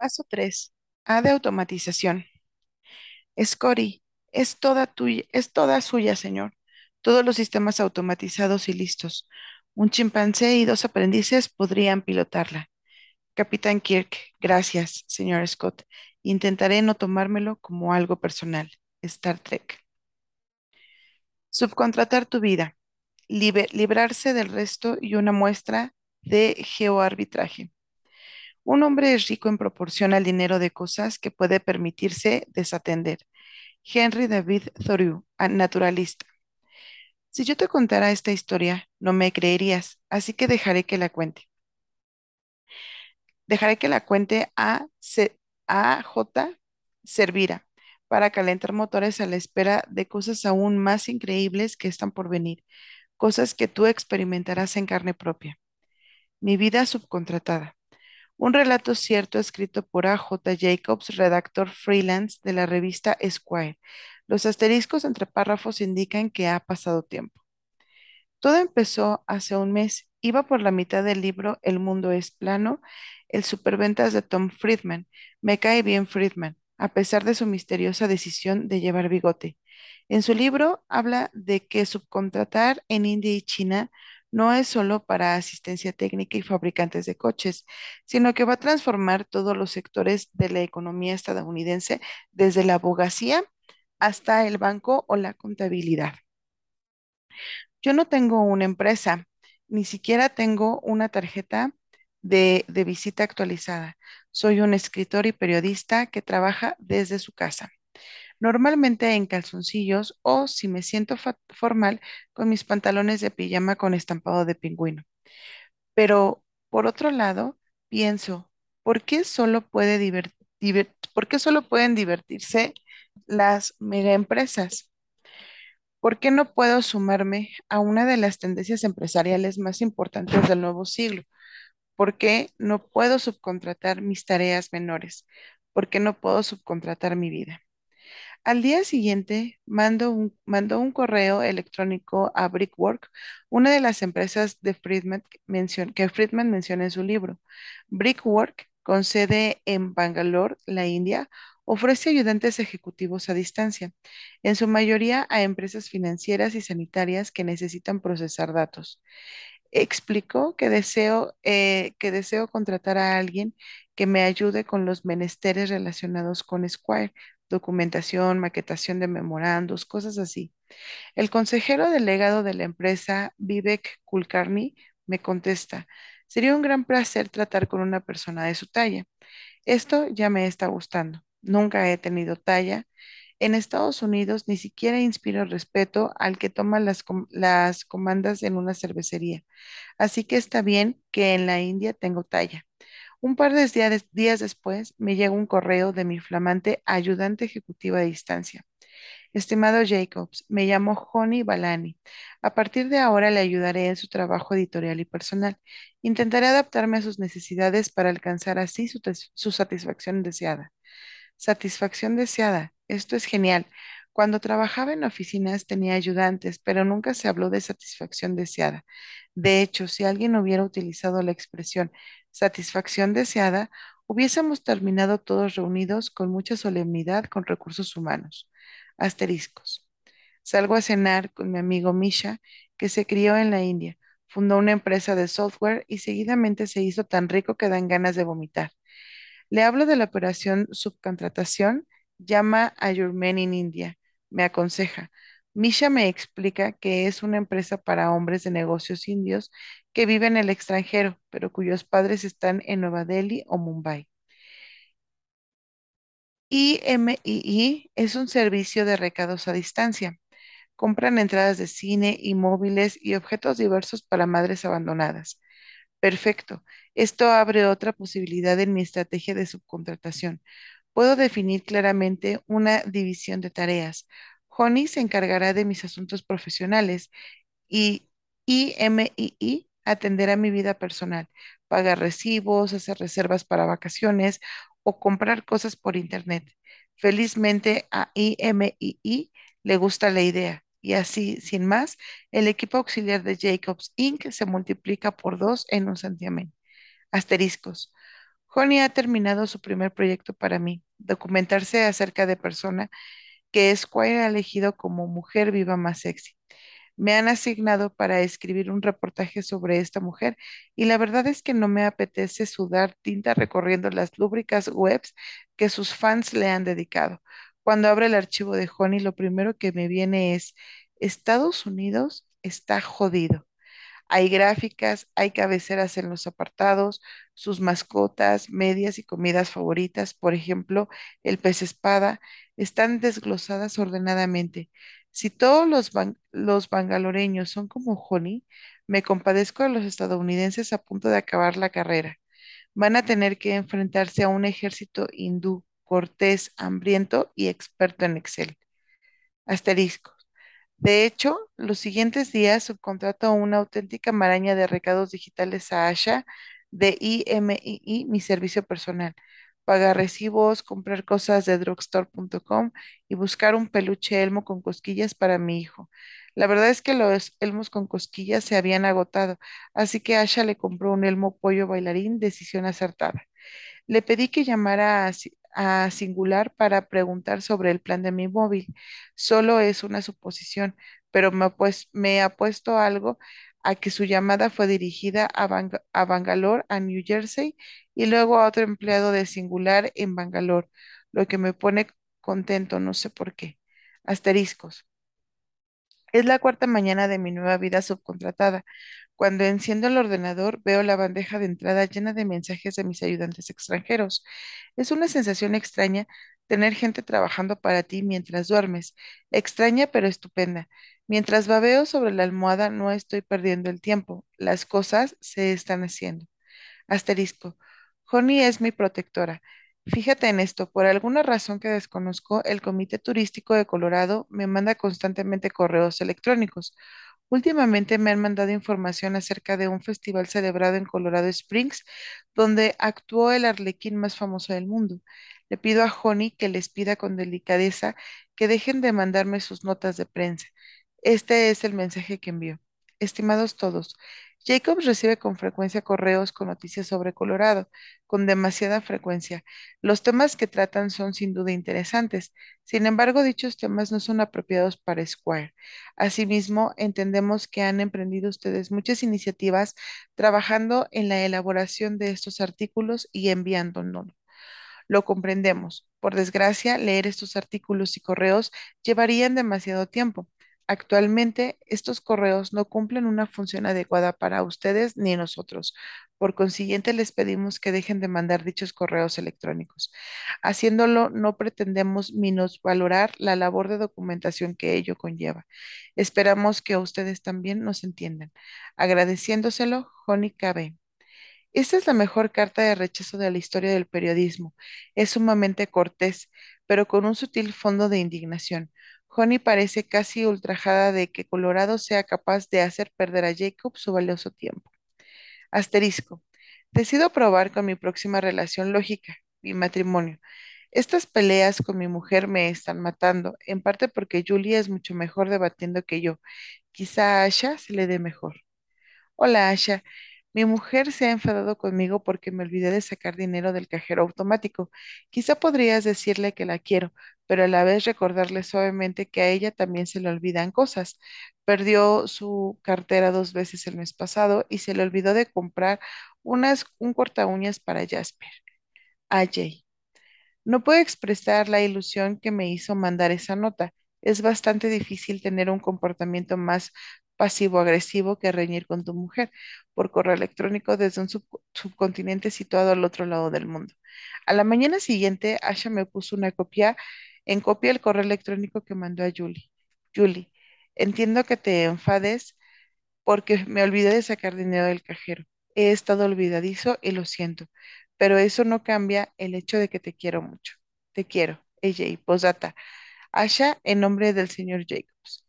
Paso 3. A de automatización. Scotty, es toda tuya, es toda suya, señor. Todos los sistemas automatizados y listos. Un chimpancé y dos aprendices podrían pilotarla. Capitán Kirk, gracias, señor Scott. Intentaré no tomármelo como algo personal. Star Trek. Subcontratar tu vida. Libe- librarse del resto y una muestra de geoarbitraje. Un hombre es rico en proporción al dinero de cosas que puede permitirse desatender. Henry David Thoreau, naturalista. Si yo te contara esta historia, no me creerías, así que dejaré que la cuente. Dejaré que la cuente a, a J. Servira para calentar motores a la espera de cosas aún más increíbles que están por venir, cosas que tú experimentarás en carne propia. Mi vida subcontratada. Un relato cierto escrito por A. J. Jacobs, redactor freelance de la revista Esquire. Los asteriscos entre párrafos indican que ha pasado tiempo. Todo empezó hace un mes. Iba por la mitad del libro El mundo es plano, el superventas de Tom Friedman. Me cae bien Friedman, a pesar de su misteriosa decisión de llevar bigote. En su libro habla de que subcontratar en India y China no es solo para asistencia técnica y fabricantes de coches, sino que va a transformar todos los sectores de la economía estadounidense, desde la abogacía hasta el banco o la contabilidad. Yo no tengo una empresa, ni siquiera tengo una tarjeta de, de visita actualizada. Soy un escritor y periodista que trabaja desde su casa, normalmente en calzoncillos o, si me siento formal, con mis pantalones de pijama con estampado de pingüino. Pero, por otro lado, pienso, ¿por qué solo puede ¿por qué solo pueden divertirse las megaempresas? ¿Por qué no puedo sumarme a una de las tendencias empresariales más importantes del nuevo siglo? ¿Por qué no puedo subcontratar mis tareas menores? ¿Por qué no puedo subcontratar mi vida? Al día siguiente, mando un, mandó un correo electrónico a Brickwork, una de las empresas de Friedman mencion- que Friedman menciona en su libro. Brickwork, con sede en Bangalore, la India, ofrece ayudantes ejecutivos a distancia, en su mayoría a empresas financieras y sanitarias que necesitan procesar datos. Explicó que deseo, eh, que deseo contratar a alguien que me ayude con los menesteres relacionados con Squire, documentación, maquetación de memorandos, cosas así. El consejero delegado de la empresa, Vivek Kulkarni, me contesta, sería un gran placer tratar con una persona de su talla. Esto ya me está gustando. Nunca he tenido talla. En Estados Unidos ni siquiera inspiro respeto al que toma las, las comandas en una cervecería. Así que está bien que en la India tengo talla. Un par de días, después me llega un correo de mi flamante ayudante ejecutiva a distancia. Estimado Jacobs, me llamo Honey Balani. A partir de ahora le ayudaré en su trabajo editorial y personal. Intentaré adaptarme a sus necesidades para alcanzar así su, su satisfacción deseada. Satisfacción deseada. Esto es genial. Cuando trabajaba en oficinas tenía ayudantes, pero nunca se habló de satisfacción deseada. De hecho, si alguien hubiera utilizado la expresión satisfacción deseada, hubiésemos terminado todos reunidos con mucha solemnidad con recursos humanos. Asteriscos. Salgo a cenar con mi amigo Misha, que se crió en la India. Fundó una empresa de software y seguidamente se hizo tan rico que dan ganas de vomitar. Le hablo de la operación subcontratación, llama a Your Men in India. Me aconseja. Misha me explica que es una empresa para hombres de negocios indios que viven en el extranjero, pero cuyos padres están en Nueva Delhi o Mumbai. IMII es un servicio de recados a distancia. Compran entradas de cine y móviles y objetos diversos para madres abandonadas. Perfecto. Esto abre otra posibilidad en mi estrategia de subcontratación. Puedo definir claramente una división de tareas. Honey se encargará de mis asuntos profesionales y IMII atenderá mi vida personal, pagar recibos, hacer reservas para vacaciones o comprar cosas por internet. Felizmente a IMII le gusta la idea y así, sin más, el equipo auxiliar de Jacobs Inc. se multiplica por dos en un santiamén. Asteriscos. Honey ha terminado su primer proyecto para mí, documentarse acerca de persona que Squire ha elegido como mujer viva más sexy. Me han asignado para escribir un reportaje sobre esta mujer y la verdad es que no me apetece sudar tinta recorriendo las lúbricas webs que sus fans le han dedicado. Cuando abro el archivo de Honey, lo primero que me viene es, Estados Unidos está jodido. Hay gráficas, hay cabeceras en los apartados, sus mascotas, medias y comidas favoritas, por ejemplo, el pez espada, están desglosadas ordenadamente. Si todos los, los bangaloreños son como Honey, me compadezco de los estadounidenses a punto de acabar la carrera. Van a tener que enfrentarse a un ejército hindú, cortés, hambriento y experto en Excel. Asterisco. De hecho, los siguientes días subcontrato una auténtica maraña de recados digitales a Asha de IMII, mi servicio personal. Pagar recibos, comprar cosas de drugstore.com y buscar un peluche elmo con cosquillas para mi hijo. La verdad es que los elmos con cosquillas se habían agotado, así que Asha le compró un elmo pollo bailarín, decisión acertada. Le pedí que llamara a, Si- a Singular para preguntar sobre el plan de mi móvil. Solo es una suposición, pero me, pues, me ha puesto algo a que su llamada fue dirigida a, a Bangalore, a New Jersey, y luego a otro empleado de Singular en Bangalore, lo que me pone contento, no sé por qué. Asteriscos. Es la cuarta mañana de mi nueva vida subcontratada. Cuando enciendo el ordenador, veo la bandeja de entrada llena de mensajes de mis ayudantes extranjeros. Es una sensación extraña tener gente trabajando para ti mientras duermes. Extraña pero estupenda. Mientras babeo sobre la almohada, no estoy perdiendo el tiempo. Las cosas se están haciendo. Asterisco. Honey es mi protectora. Fíjate en esto, por alguna razón que desconozco, el Comité Turístico de Colorado me manda constantemente correos electrónicos. Últimamente me han mandado información acerca de un festival celebrado en Colorado Springs, donde actuó el arlequín más famoso del mundo. Le pido a Honey que les pida con delicadeza que dejen de mandarme sus notas de prensa. Este es el mensaje que envió. Estimados todos, Jacobs recibe con frecuencia correos con noticias sobre Colorado, con demasiada frecuencia. Los temas que tratan son sin duda interesantes. Sin embargo, dichos temas no son apropiados para Squire. Asimismo, entendemos que han emprendido ustedes muchas iniciativas trabajando en la elaboración de estos artículos y enviándonos. Lo comprendemos. Por desgracia, leer estos artículos y correos llevarían demasiado tiempo. Actualmente, estos correos no cumplen una función adecuada para ustedes ni nosotros. Por consiguiente, les pedimos que dejen de mandar dichos correos electrónicos. Haciéndolo, no pretendemos minusvalorar la labor de documentación que ello conlleva. Esperamos que ustedes también nos entiendan. Agradeciéndoselo, Joni KB. Esta es la mejor carta de rechazo de la historia del periodismo. Es sumamente cortés, pero con un sutil fondo de indignación. Honey parece casi ultrajada de que Colorado sea capaz de hacer perder a Jacob su valioso tiempo. Asterisco. Decido probar con mi próxima relación lógica, mi matrimonio. Estas peleas con mi mujer me están matando, en parte porque Julie es mucho mejor debatiendo que yo. Quizá a Asha se le dé mejor. Hola, Asha. Mi mujer se ha enfadado conmigo porque me olvidé de sacar dinero del cajero automático. Quizá podrías decirle que la quiero, pero a la vez recordarle suavemente que a ella también se le olvidan cosas. Perdió su cartera dos veces el mes pasado y se le olvidó de comprar unas, un corta uñas para Jasper. A Jay. No puedo expresar la ilusión que me hizo mandar esa nota. Es bastante difícil tener un comportamiento más pasivo-agresivo que reñir con tu mujer por correo electrónico desde un sub- subcontinente situado al otro lado del mundo. A la mañana siguiente, Asha me puso una copia, en copia el correo electrónico que mandó a Julie. Julie, entiendo que te enfades porque me olvidé de sacar dinero del cajero. He estado olvidadizo y lo siento, pero eso no cambia el hecho de que te quiero mucho. Te quiero, AJ, posdata. Asha, en nombre del señor Jacobs.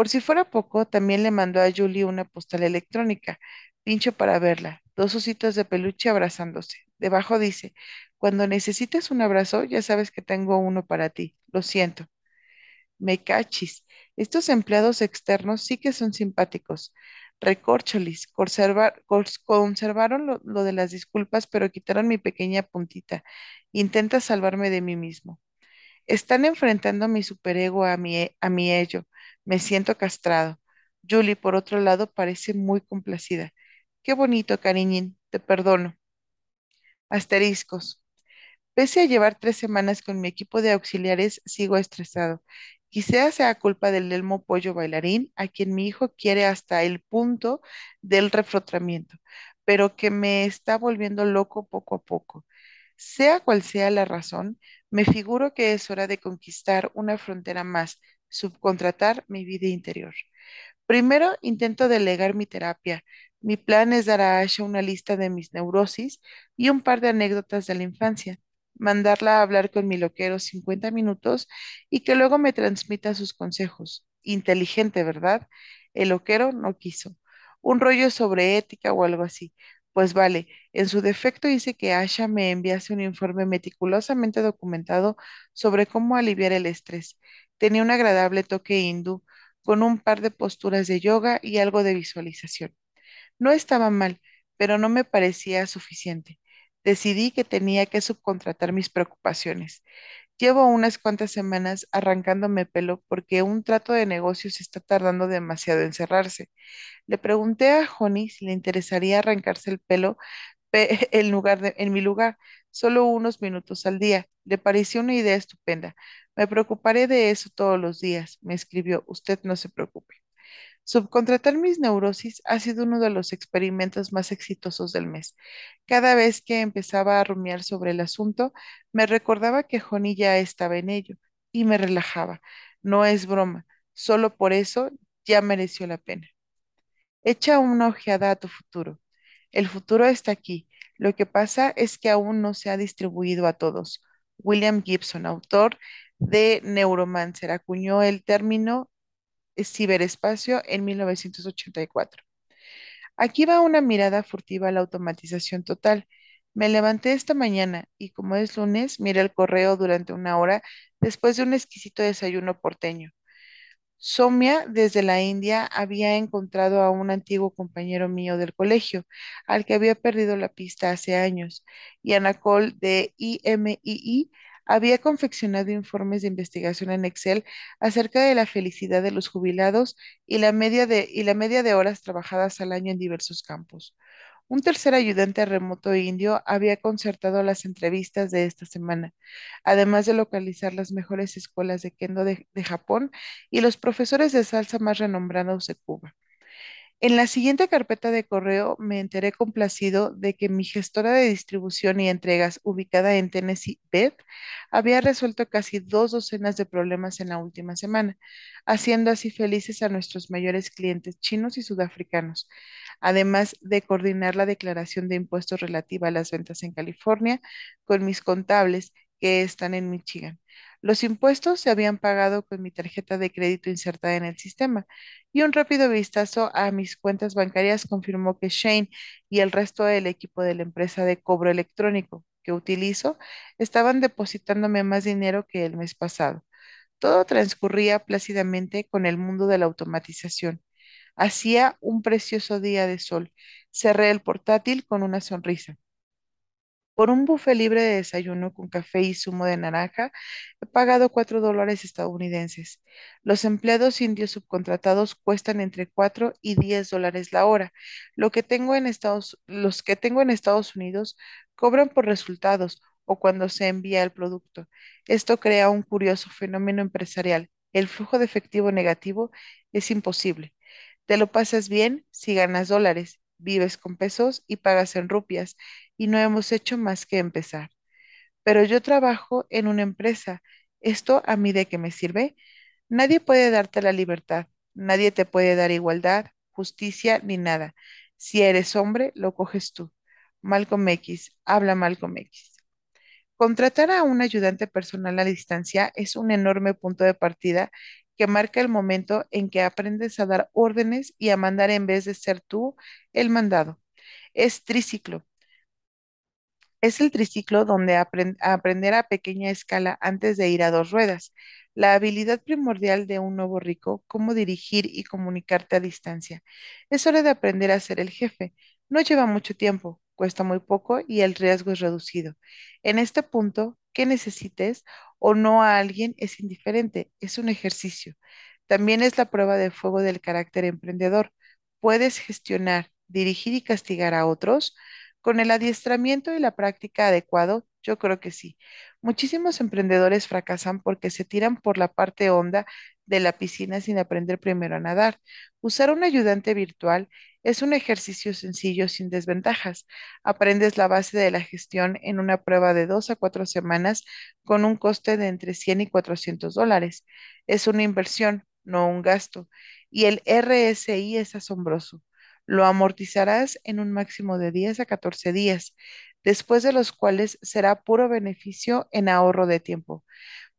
Por si fuera poco, también le mandó a Julie una postal electrónica. Pincho para verla. Dos ositos de peluche abrazándose. Debajo dice, cuando necesites un abrazo, ya sabes que tengo uno para ti. Lo siento. Me cachis. Estos empleados externos sí que son simpáticos. Recorcholis, conserva- cons- conservaron lo, de las disculpas, pero quitaron mi pequeña puntita. Intenta salvarme de mí mismo. Están enfrentando a mi superego, a mi, a mi ello. Me siento castrado. Julie, por otro lado, parece muy complacida. Qué bonito, cariñín. Te perdono. Asteriscos. Pese a llevar tres semanas con mi equipo de auxiliares, sigo estresado. Quizás sea culpa del Elmo Pollo Bailarín, a quien mi hijo quiere hasta el punto del refrotramiento, pero que me está volviendo loco poco a poco. Sea cual sea la razón, me figuro que es hora de conquistar una frontera más, subcontratar mi vida interior. Primero, intento delegar mi terapia. Mi plan es dar a Asha una lista de mis neurosis y un par de anécdotas de la infancia, mandarla a hablar con mi loquero 50 minutos y que luego me transmita sus consejos. Inteligente, ¿verdad? El loquero no quiso. Un rollo sobre ética o algo así. Pues vale, en su defecto hice que Asha me enviase un informe meticulosamente documentado sobre cómo aliviar el estrés. Tenía un agradable toque hindú con un par de posturas de yoga y algo de visualización. No estaba mal, pero no me parecía suficiente. Decidí que tenía que subcontratar mis preocupaciones. Llevo unas cuantas semanas arrancándome pelo porque un trato de negocios está tardando demasiado en cerrarse. Le pregunté a Honey si le interesaría arrancarse el pelo en mi lugar, solo unos minutos al día. Le pareció una idea estupenda. Me preocuparé de eso todos los días, me escribió. Usted no se preocupe. Subcontratar mis neurosis ha sido uno de los experimentos más exitosos del mes. Cada vez que empezaba a rumiar sobre el asunto, me recordaba que Honey ya estaba en ello y me relajaba. No es broma, solo por eso ya mereció la pena. Echa una ojeada a tu futuro. El futuro está aquí. Lo que pasa es que aún no se ha distribuido a todos. William Gibson, autor de Neuromancer, acuñó el término ciberespacio en 1984. Aquí va una mirada furtiva a la automatización total. Me levanté esta mañana y como es lunes, miré el correo durante una hora después de un exquisito desayuno porteño. Somia, desde la India, había encontrado a un antiguo compañero mío del colegio, al que había perdido la pista hace años, y Anacol de IMII había confeccionado informes de investigación en Excel acerca de la felicidad de los jubilados y la media de, y la media de horas trabajadas al año en diversos campos. Un tercer ayudante remoto indio había concertado las entrevistas de esta semana, además de localizar las mejores escuelas de kendo de, Japón y los profesores de salsa más renombrados de Cuba. En la siguiente carpeta de correo me enteré complacido de que mi gestora de distribución y entregas ubicada en Tennessee, Beth, había resuelto casi dos docenas de problemas en la última semana, haciendo así felices a nuestros mayores clientes chinos y sudafricanos, además de coordinar la declaración de impuestos relativa a las ventas en California con mis contables que están en Michigan. Los impuestos se habían pagado con mi tarjeta de crédito insertada en el sistema y un rápido vistazo a mis cuentas bancarias confirmó que Shane y el resto del equipo de la empresa de cobro electrónico que utilizo estaban depositándome más dinero que el mes pasado. Todo transcurría plácidamente con el mundo de la automatización. Hacía un precioso día de sol. Cerré el portátil con una sonrisa. Por un buffet libre de desayuno con café y zumo de naranja, he pagado cuatro dólares estadounidenses. Los empleados indios subcontratados cuestan entre 4 y 10 dólares la hora. Lo que tengo en Estados, los que tengo en Estados Unidos cobran por resultados o cuando se envía el producto. Esto crea un curioso fenómeno empresarial. El flujo de efectivo negativo es imposible. Te lo pasas bien si ganas dólares, vives con pesos y pagas en rupias y no hemos hecho más que empezar. Pero yo trabajo en una empresa. ¿Esto a mí de qué me sirve? Nadie puede darte la libertad, nadie te puede dar igualdad, justicia ni nada. Si eres hombre, lo coges tú. Malcolm X, habla Malcolm X. Contratar a un ayudante personal a distancia es un enorme punto de partida que marca el momento en que aprendes a dar órdenes y a mandar en vez de ser tú el mandado. Es triciclo Es el triciclo donde apren- aprender a pequeña escala antes de ir a dos ruedas. La habilidad primordial de un nuevo rico, cómo dirigir y comunicarte a distancia. Es hora de aprender a ser el jefe. No lleva mucho tiempo, cuesta muy poco y el riesgo es reducido. En este punto, que necesites o no a alguien es indiferente, es un ejercicio. También es la prueba de fuego del carácter emprendedor. Puedes gestionar, dirigir y castigar a otros con el adiestramiento y la práctica adecuado, yo creo que sí. Muchísimos emprendedores fracasan porque se tiran por la parte honda de la piscina sin aprender primero a nadar. Usar un ayudante virtual es un ejercicio sencillo sin desventajas. Aprendes la base de la gestión en una prueba de dos a cuatro semanas con un coste de entre 100 y 400 dólares. Es una inversión, no un gasto. Y el RSI es asombroso. Lo amortizarás en un máximo de 10 a 14 días, después de los cuales será puro beneficio en ahorro de tiempo.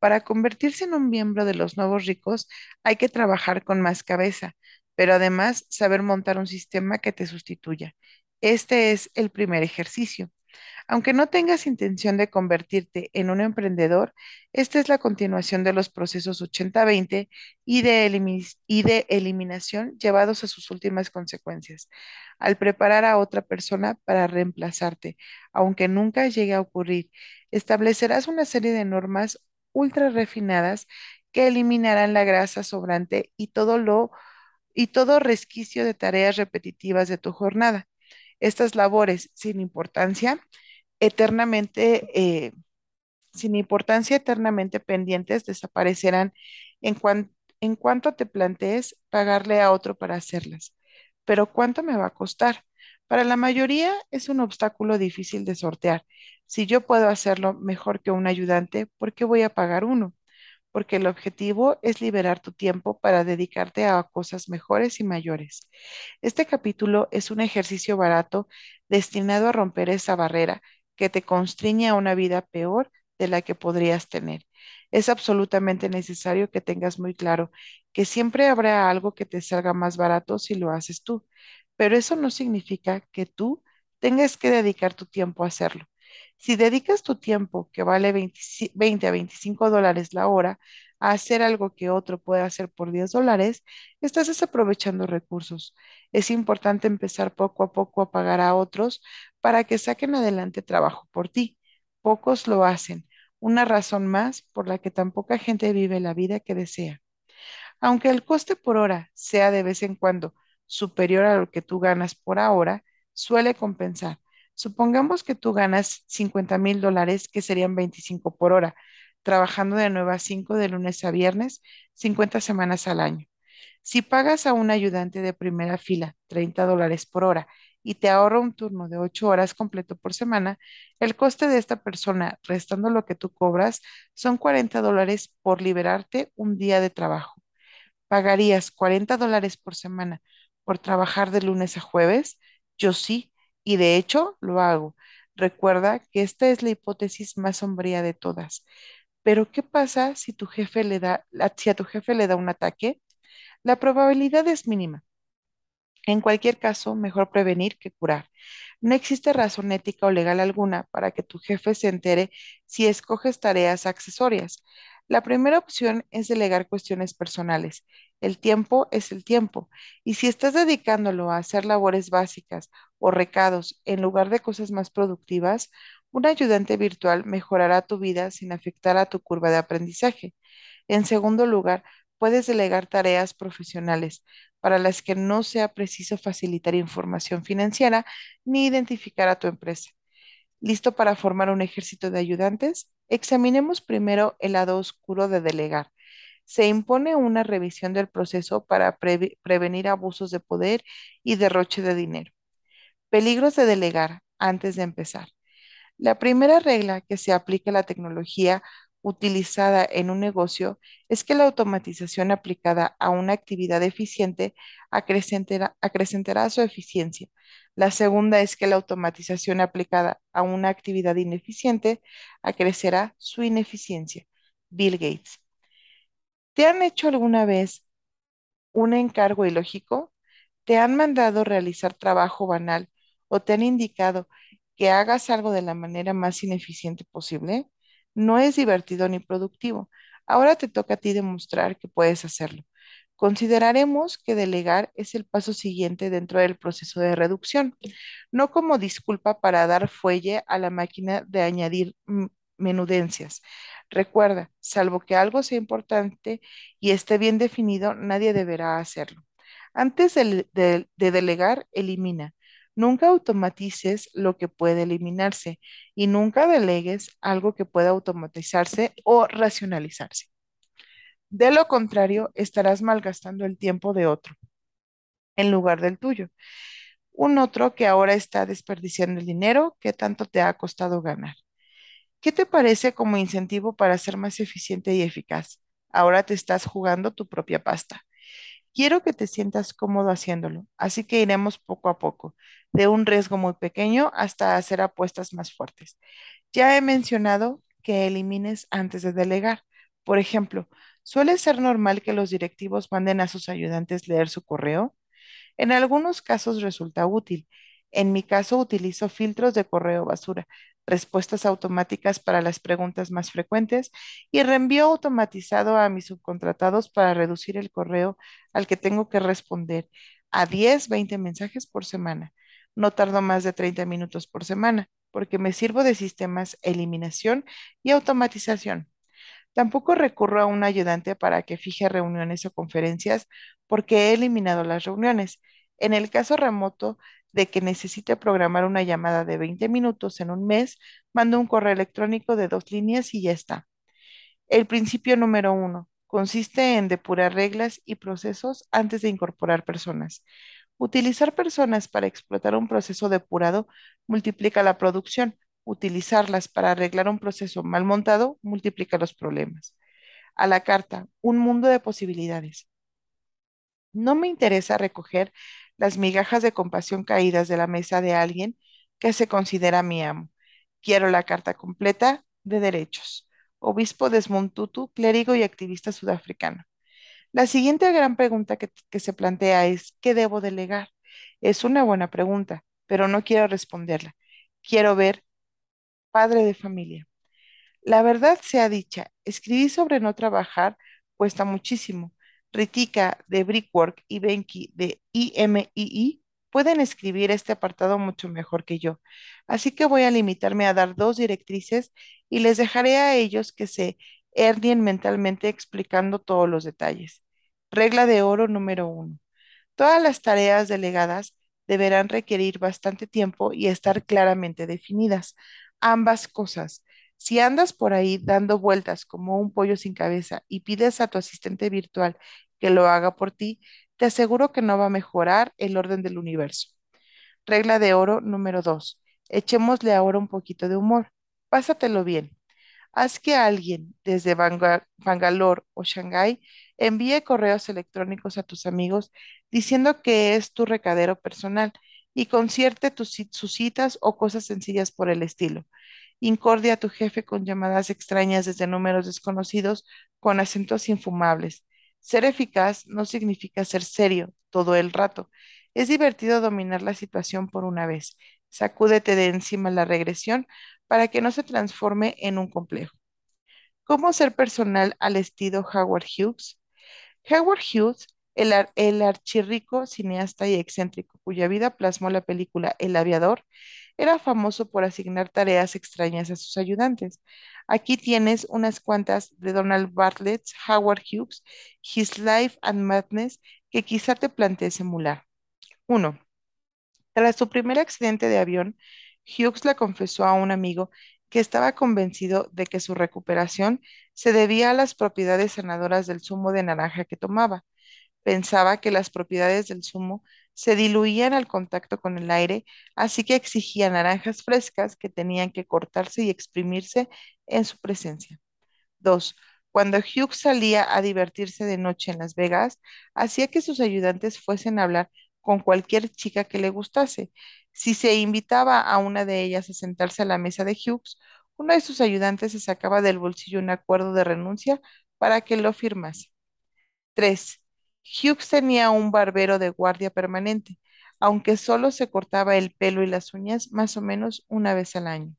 Para convertirse en un miembro de los nuevos ricos hay que trabajar con más cabeza, pero además saber montar un sistema que te sustituya. Este es el primer ejercicio. Aunque no tengas intención de convertirte en un emprendedor, esta es la continuación de los procesos 80-20 y y de eliminación llevados a sus últimas consecuencias, al preparar a otra persona para reemplazarte, aunque nunca llegue a ocurrir. Establecerás una serie de normas ultra refinadas que eliminarán la grasa sobrante y todo lo y todo resquicio de tareas repetitivas de tu jornada. Estas labores sin importancia eternamente, eh, sin importancia, eternamente pendientes, desaparecerán en, en cuanto te plantees pagarle a otro para hacerlas. Pero ¿cuánto me va a costar? Para la mayoría es un obstáculo difícil de sortear. Si yo puedo hacerlo mejor que un ayudante, ¿por qué voy a pagar uno? Porque el objetivo es liberar tu tiempo para dedicarte a cosas mejores y mayores. Este capítulo es un ejercicio barato destinado a romper esa barrera que te constriñe a una vida peor de la que podrías tener. Es absolutamente necesario que tengas muy claro que siempre habrá algo que te salga más barato si lo haces tú, pero eso no significa que tú tengas que dedicar tu tiempo a hacerlo. Si dedicas tu tiempo, que vale 20 20 a 25 dólares la hora, a hacer algo que otro puede hacer por 10 dólares, estás desaprovechando recursos. Es importante empezar poco a poco a pagar a otros para que saquen adelante trabajo por ti. Pocos lo hacen. Una razón más por la que tan poca gente vive la vida que desea. Aunque el coste por hora sea de vez en cuando superior a lo que tú ganas por hora, suele compensar. Supongamos que tú ganas 50 mil dólares, que serían 25 por hora, trabajando de 9 a 5 de lunes a viernes, 50 semanas al año. Si pagas a un ayudante de primera fila 30 dólares por hora y te ahorra un turno de 8 horas completo por semana, el coste de esta persona, restando lo que tú cobras, son 40 dólares por liberarte un día de trabajo. ¿Pagarías 40 dólares por semana por trabajar de lunes a jueves? Yo sí, y de hecho lo hago. Recuerda que esta es la hipótesis más sombría de todas. Pero ¿qué pasa si tu jefe le da, si a tu jefe le da un ataque? La probabilidad es mínima. En cualquier caso, mejor prevenir que curar. No existe razón ética o legal alguna para que tu jefe se entere si escoges tareas accesorias. La primera opción es delegar cuestiones personales. El tiempo es el tiempo, y si estás dedicándolo a hacer labores básicas o recados en lugar de cosas más productivas, un ayudante virtual mejorará tu vida sin afectar a tu curva de aprendizaje. En segundo lugar, puedes delegar tareas profesionales para las que no sea preciso facilitar información financiera ni identificar a tu empresa. ¿Listo para formar un ejército de ayudantes? Examinemos primero el lado oscuro de delegar. Se impone una revisión del proceso para prevenir abusos de poder y derroche de dinero. Peligros de delegar antes de empezar. La primera regla que se aplica a la tecnología utilizada en un negocio es que la automatización aplicada a una actividad eficiente acrecentará su eficiencia. La segunda es que la automatización aplicada a una actividad ineficiente acrecerá su ineficiencia. Bill Gates. ¿Te han hecho alguna vez un encargo ilógico? ¿Te han mandado realizar trabajo banal o te han indicado que hagas algo de la manera más ineficiente posible, no es divertido ni productivo. Ahora te toca a ti demostrar que puedes hacerlo. Consideraremos que delegar es el paso siguiente dentro del proceso de reducción, no como disculpa para dar fuelle a la máquina de añadir mm, menudencias. Recuerda, salvo que algo sea importante y esté bien definido, nadie deberá hacerlo. Antes de, de- de delegar, elimina. Nunca automatices lo que puede eliminarse y nunca delegues algo que pueda automatizarse o racionalizarse. De lo contrario, estarás malgastando el tiempo de otro en lugar del tuyo. Un otro que ahora está desperdiciando el dinero que tanto te ha costado ganar. ¿Qué te parece como incentivo para ser más eficiente y eficaz? Ahora te estás jugando tu propia pasta. Quiero que te sientas cómodo haciéndolo, así que iremos poco a poco, de un riesgo muy pequeño hasta hacer apuestas más fuertes. Ya he mencionado que elimines antes de delegar. Por ejemplo, suele ser normal que los directivos manden a sus ayudantes leer su correo. En algunos casos resulta útil. En mi caso utilizo filtros de correo basura, respuestas automáticas para las preguntas más frecuentes y reenvío automatizado a mis subcontratados para reducir el correo al que tengo que responder a 10, 20 mensajes por semana. No tardo más de 30 minutos por semana porque me sirvo de sistemas eliminación y automatización. Tampoco recurro a un ayudante para que fije reuniones o conferencias porque he eliminado las reuniones. En el caso remoto de que necesite programar una llamada de 20 minutos en un mes, mando un correo electrónico de dos líneas y ya está. El principio número uno consiste en depurar reglas y procesos antes de incorporar personas. Utilizar personas para explotar un proceso depurado multiplica la producción. Utilizarlas para arreglar un proceso mal montado multiplica los problemas. A la carta, un mundo de posibilidades. No me interesa recoger las migajas de compasión caídas de la mesa de alguien que se considera mi amo. Quiero la carta completa de derechos. Obispo Desmond Tutu, clérigo y activista sudafricano. La siguiente gran pregunta que, que se plantea es, ¿qué debo delegar? Es una buena pregunta, pero no quiero responderla. Quiero ver padre de familia. La verdad sea dicha, escribir sobre no trabajar cuesta muchísimo. Ritika de Brickwork y Benki de IMII pueden escribir este apartado mucho mejor que yo. Así que voy a limitarme a dar dos directrices y les dejaré a ellos que se hernien mentalmente explicando todos los detalles. Regla de oro número uno. Todas las tareas delegadas deberán requerir bastante tiempo y estar claramente definidas. Ambas cosas. Si andas por ahí dando vueltas como un pollo sin cabeza y pides a tu asistente virtual que lo haga por ti, te aseguro que no va a mejorar el orden del universo. Regla de oro número dos. Echémosle ahora un poquito de humor. Pásatelo bien. Haz que alguien desde Banga- Bangalore o Shanghái envíe correos electrónicos a tus amigos diciendo que es tu recadero personal y concierte tus, sus citas o cosas sencillas por el estilo. Incordia a tu jefe con llamadas extrañas desde números desconocidos con acentos infumables. Ser eficaz no significa ser serio todo el rato. Es divertido dominar la situación por una vez. Sacúdete de encima la regresión para que no se transforme en un complejo. ¿Cómo ser personal al estilo Howard Hughes? Howard Hughes, el, ar- el archirrico cineasta y excéntrico cuya vida plasmó la película El Aviador, era famoso por asignar tareas extrañas a sus ayudantes. Aquí tienes unas cuantas de Donald Bartlett's Howard Hughes, His Life and Madness, que quizá te plantees emular. Uno. Tras su primer accidente de avión, Hughes le confesó a un amigo que estaba convencido de que su recuperación se debía a las propiedades sanadoras del zumo de naranja que tomaba. Pensaba que las propiedades del zumo se diluían al contacto con el aire, así que exigía naranjas frescas que tenían que cortarse y exprimirse en su presencia. Dos, cuando Hughes salía a divertirse de noche en Las Vegas, hacía que sus ayudantes fuesen a hablar con cualquier chica que le gustase. Si se invitaba a una de ellas a sentarse a la mesa de Hughes, uno de sus ayudantes se sacaba del bolsillo un acuerdo de renuncia para que lo firmase. Tres, Hughes tenía un barbero de guardia permanente. aunque solo se cortaba el pelo y las uñas más o menos una vez al año.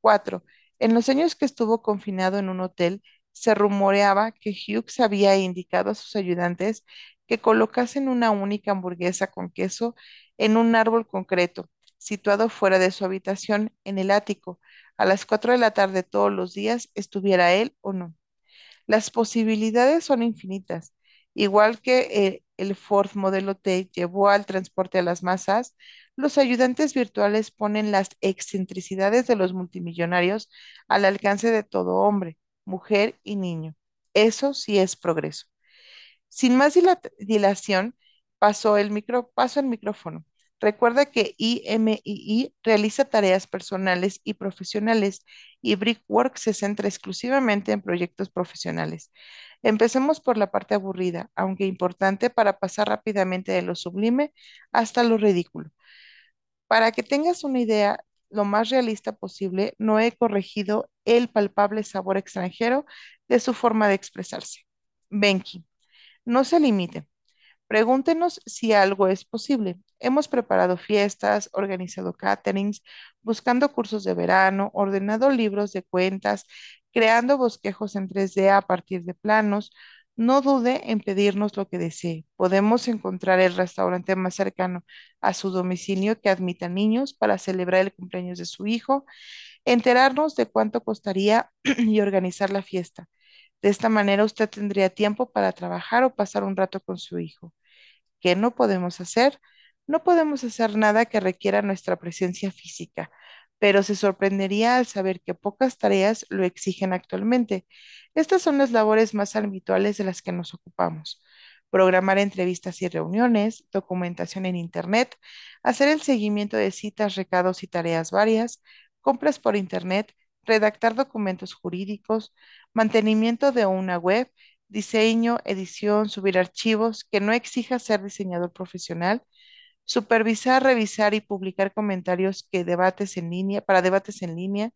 Cuatro, en los años que estuvo confinado en un hotel, se rumoreaba que Hughes había indicado a sus ayudantes que colocasen una única hamburguesa con queso en un árbol concreto, situado fuera de su habitación en el ático, a las cuatro de la tarde todos los días, estuviera él o no. Las posibilidades son infinitas. Igual que eh, el Ford Modelo T llevó al transporte a las masas, los ayudantes virtuales ponen las excentricidades de los multimillonarios al alcance de todo hombre, mujer y niño. Eso sí es progreso. Sin más dila- dilación, pasó el micro, paso el micrófono. Recuerda que IMII realiza tareas personales y profesionales y Brickwork se centra exclusivamente en proyectos profesionales. Empecemos por la parte aburrida, aunque importante para pasar rápidamente de lo sublime hasta lo ridículo. Para que tengas una idea lo más realista posible, no he corregido el palpable sabor extranjero de su forma de expresarse. Benki, no se limite. Pregúntenos si algo es posible. Hemos preparado fiestas, organizado caterings, buscando cursos de verano, ordenado libros de cuentas, creando bosquejos en 3D a partir de planos. No dude en pedirnos lo que desee. Podemos encontrar el restaurante más cercano a su domicilio que admita niños para celebrar el cumpleaños de su hijo, enterarnos de cuánto costaría y organizar la fiesta. De esta manera usted tendría tiempo para trabajar o pasar un rato con su hijo. ¿Qué no podemos hacer? No podemos hacer nada que requiera nuestra presencia física, pero se sorprendería al saber que pocas tareas lo exigen actualmente. Estas son las labores más habituales de las que nos ocupamos. Programar entrevistas y reuniones, documentación en Internet, hacer el seguimiento de citas, recados y tareas varias, compras por Internet, redactar documentos jurídicos, mantenimiento de una web, diseño, edición, subir archivos, que no exija ser diseñador profesional, supervisar, revisar y publicar comentarios que debates en línea, para debates en línea,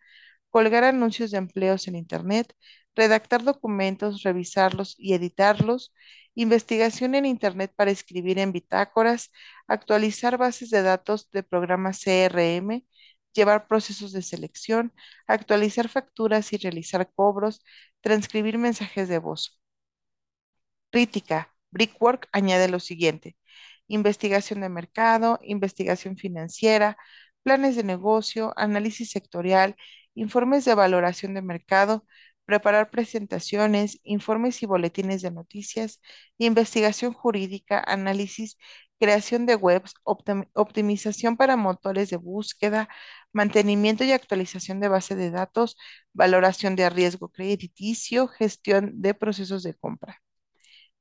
colgar anuncios de empleos en Internet, redactar documentos, revisarlos y editarlos, investigación en Internet para escribir en bitácoras, actualizar bases de datos de programas CRM, llevar procesos de selección, actualizar facturas y realizar cobros, transcribir mensajes de voz. Crítica. Brickwork añade lo siguiente. Investigación de mercado, investigación financiera, planes de negocio, análisis sectorial, informes de valoración de mercado, preparar presentaciones, informes y boletines de noticias, investigación jurídica, análisis, creación de webs, optim- optimización para motores de búsqueda, mantenimiento y actualización de base de datos, valoración de riesgo crediticio, gestión de procesos de compra.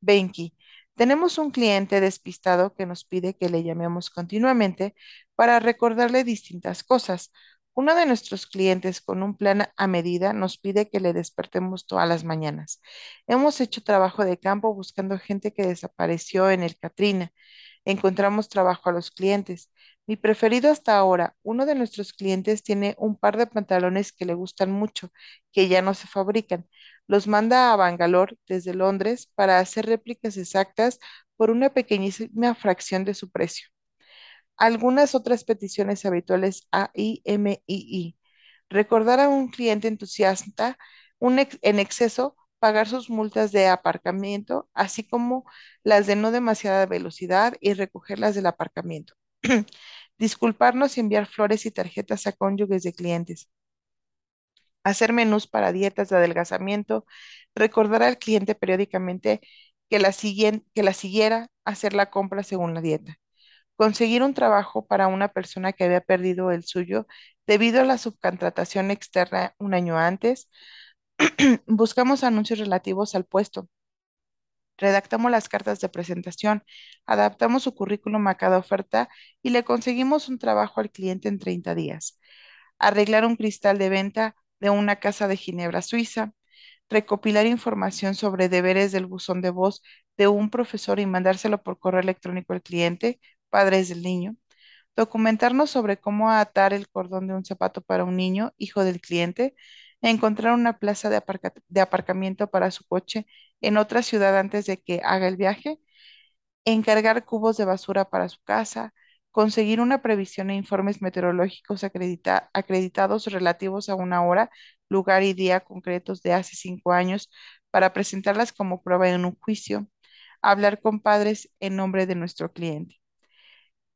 Benki, tenemos un cliente despistado que nos pide que le llamemos continuamente para recordarle distintas cosas. Uno de nuestros clientes con un plan a medida nos pide que le despertemos todas las mañanas. Hemos hecho trabajo de campo buscando gente que desapareció en el Katrina. Encontramos trabajo a los clientes. Mi preferido hasta ahora, uno de nuestros clientes tiene un par de pantalones que le gustan mucho, que ya no se fabrican. Los manda a Bangalore desde Londres para hacer réplicas exactas por una pequeñísima fracción de su precio. Algunas otras peticiones habituales a IMII. Recordar a un cliente entusiasta un ex- en exceso pagar sus multas de aparcamiento, así como las de no demasiada velocidad y recogerlas del aparcamiento. Disculparnos y enviar flores y tarjetas a cónyuges de clientes hacer menús para dietas de adelgazamiento, recordar al cliente periódicamente que la, siguiera hacer la compra según la dieta, conseguir un trabajo para una persona que había perdido el suyo debido a la subcontratación externa un año antes, buscamos anuncios relativos al puesto. Redactamos las cartas de presentación, adaptamos su currículum a cada oferta y le conseguimos un trabajo al cliente en 30 días. Arreglar un cristal de venta de una casa de Ginebra, Suiza, recopilar información sobre deberes del buzón de voz de un profesor y mandárselo por correo electrónico al cliente, padres del niño, documentarnos sobre cómo atar el cordón de un zapato para un niño, hijo del cliente, encontrar una plaza de, aparca- de aparcamiento para su coche en otra ciudad antes de que haga el viaje, encargar cubos de basura para su casa, conseguir una previsión e informes meteorológicos acredita- acreditados relativos a una hora, lugar y día concretos de hace cinco años para presentarlas como prueba en un juicio, hablar con padres en nombre de nuestro cliente.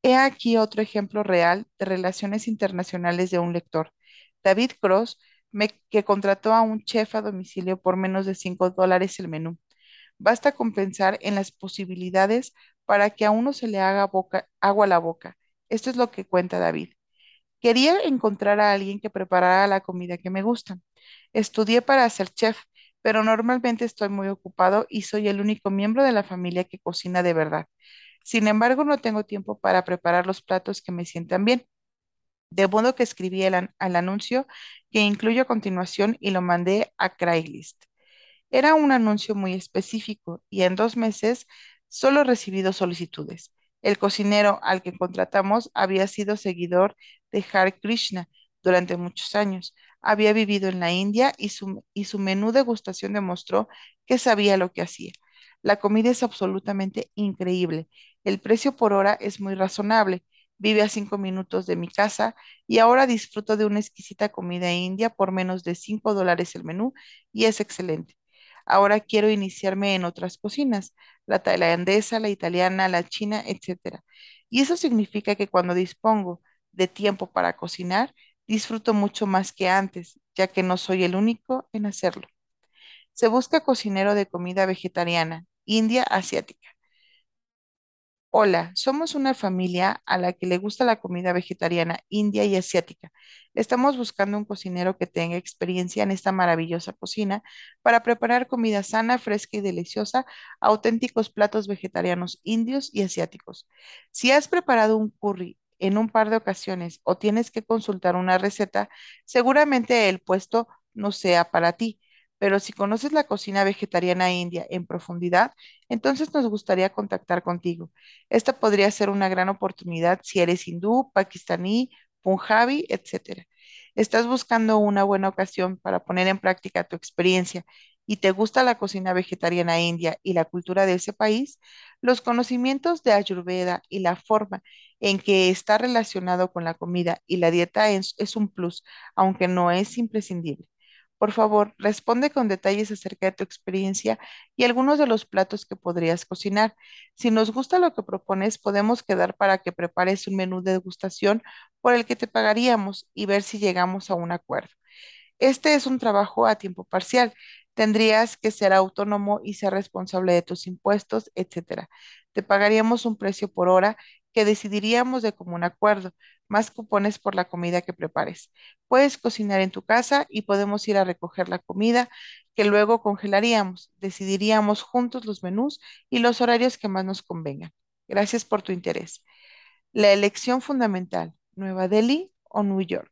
He aquí otro ejemplo real de relaciones internacionales de un lector. David Cross, que contrató a un chef a domicilio por menos de 5 dólares el menú. Basta con pensar en las posibilidades para que a uno se le haga agua a la boca. Esto es lo que cuenta David. Quería encontrar a alguien que preparara la comida que me gusta. Estudié para ser chef, pero normalmente estoy muy ocupado y soy el único miembro de la familia que cocina de verdad. Sin embargo, no tengo tiempo para preparar los platos que me sientan bien. De modo que escribí el, al anuncio que incluyo a continuación y lo mandé a Craigslist. Era un anuncio muy específico y en dos meses solo recibí dos solicitudes. El cocinero al que contratamos había sido seguidor de Hare Krishna durante muchos años. Había vivido en la India y su, y su menú degustación demostró que sabía lo que hacía. La comida es absolutamente increíble. El precio por hora es muy razonable. Vive a cinco minutos de mi casa y ahora disfruto de una exquisita comida india por menos de cinco dólares el menú y es excelente. Ahora quiero iniciarme en otras cocinas, la tailandesa, la italiana, la china, etcétera. Y eso significa que cuando dispongo de tiempo para cocinar, disfruto mucho más que antes, ya que no soy el único en hacerlo. Se busca cocinero de comida vegetariana, India, asiática. Hola, somos una familia a la que le gusta la comida vegetariana, india y asiática. Estamos buscando un cocinero que tenga experiencia en esta maravillosa cocina para preparar comida sana, fresca y deliciosa, auténticos platos vegetarianos indios y asiáticos. Si has preparado un curry en un par de ocasiones o tienes que consultar una receta, seguramente el puesto no sea para ti. Pero si conoces la cocina vegetariana india en profundidad, entonces nos gustaría contactar contigo. Esta podría ser una gran oportunidad si eres hindú, pakistaní, punjabi, etcétera. Estás buscando una buena ocasión para poner en práctica tu experiencia y te gusta la cocina vegetariana india y la cultura de ese país, los conocimientos de Ayurveda y la forma en que está relacionado con la comida y la dieta es, es un plus, aunque no es imprescindible. Por favor, responde con detalles acerca de tu experiencia y algunos de los platos que podrías cocinar. Si nos gusta lo que propones, podemos quedar para que prepares un menú de degustación por el que te pagaríamos y ver si llegamos a un acuerdo. Este es un trabajo a tiempo parcial. Tendrías que ser autónomo y ser responsable de tus impuestos, etcétera. Te pagaríamos un precio por hora que decidiríamos de común acuerdo, más cupones por la comida que prepares. Puedes cocinar en tu casa y podemos ir a recoger la comida que luego congelaríamos. Decidiríamos juntos los menús y los horarios que más nos convengan. Gracias por tu interés. La elección fundamental, Nueva Delhi o New York.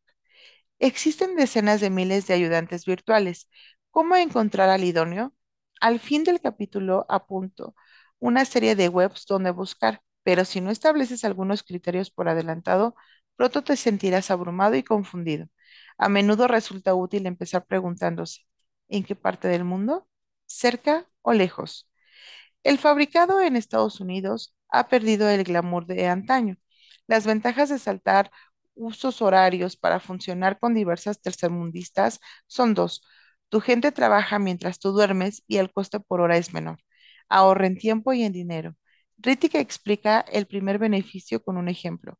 Existen decenas de miles de ayudantes virtuales. ¿Cómo encontrar al idóneo? Al fin del capítulo apunto una serie de webs donde buscar, pero si no estableces algunos criterios por adelantado, pronto te sentirás abrumado y confundido. A menudo resulta útil empezar preguntándose, ¿en qué parte del mundo? ¿Cerca o lejos? El fabricado en Estados Unidos ha perdido el glamour de antaño. Las ventajas de saltar usos horarios para funcionar con diversas tercermundistas son dos. Tu gente trabaja mientras tú duermes y el coste por hora es menor. Ahorra en tiempo y en dinero. Ritika explica el primer beneficio con un ejemplo.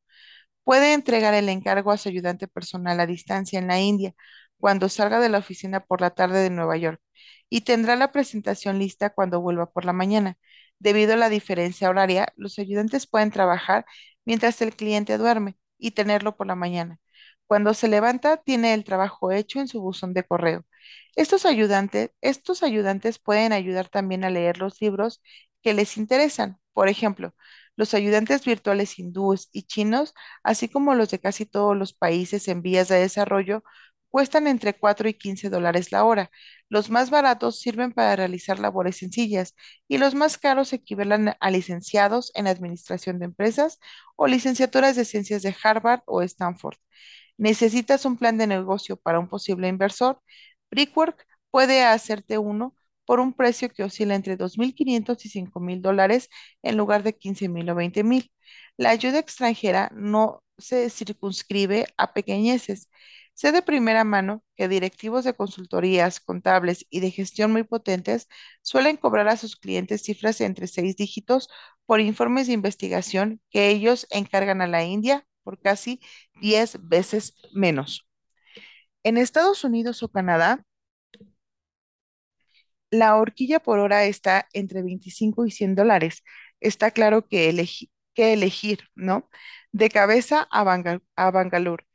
Puede entregar el encargo a su ayudante personal a distancia en la India cuando salga de la oficina por la tarde de Nueva York y tendrá la presentación lista cuando vuelva por la mañana. Debido a la diferencia horaria, los ayudantes pueden trabajar mientras el cliente duerme y tenerlo por la mañana. Cuando se levanta, tiene el trabajo hecho en su buzón de correo. Estos ayudantes, estos ayudantes pueden ayudar también a leer los libros que les interesan. Por ejemplo, los ayudantes virtuales hindúes y chinos así como los de casi todos los países en vías de desarrollo, cuestan entre 4 y 15 dólares la hora. Los más baratos sirven para realizar labores sencillas y los más caros equivalen a licenciados en administración de empresas o licenciaturas de ciencias de Harvard o Stanford. ¿Necesitas un plan de negocio para un posible inversor? Brickwork puede hacerte uno por un precio que oscila entre 2.500 y 5.000 dólares en lugar de 15.000 o 20.000. La ayuda extranjera no se circunscribe a pequeñeces. Sé de primera mano que directivos de consultorías, contables y de gestión muy potentes suelen cobrar a sus clientes cifras entre seis dígitos por informes de investigación que ellos encargan a la India por casi 10 veces menos. En Estados Unidos o Canadá, la horquilla por hora está entre 25 y 100 dólares. Está claro que, elegir, ¿no? De cabeza a Bangalore.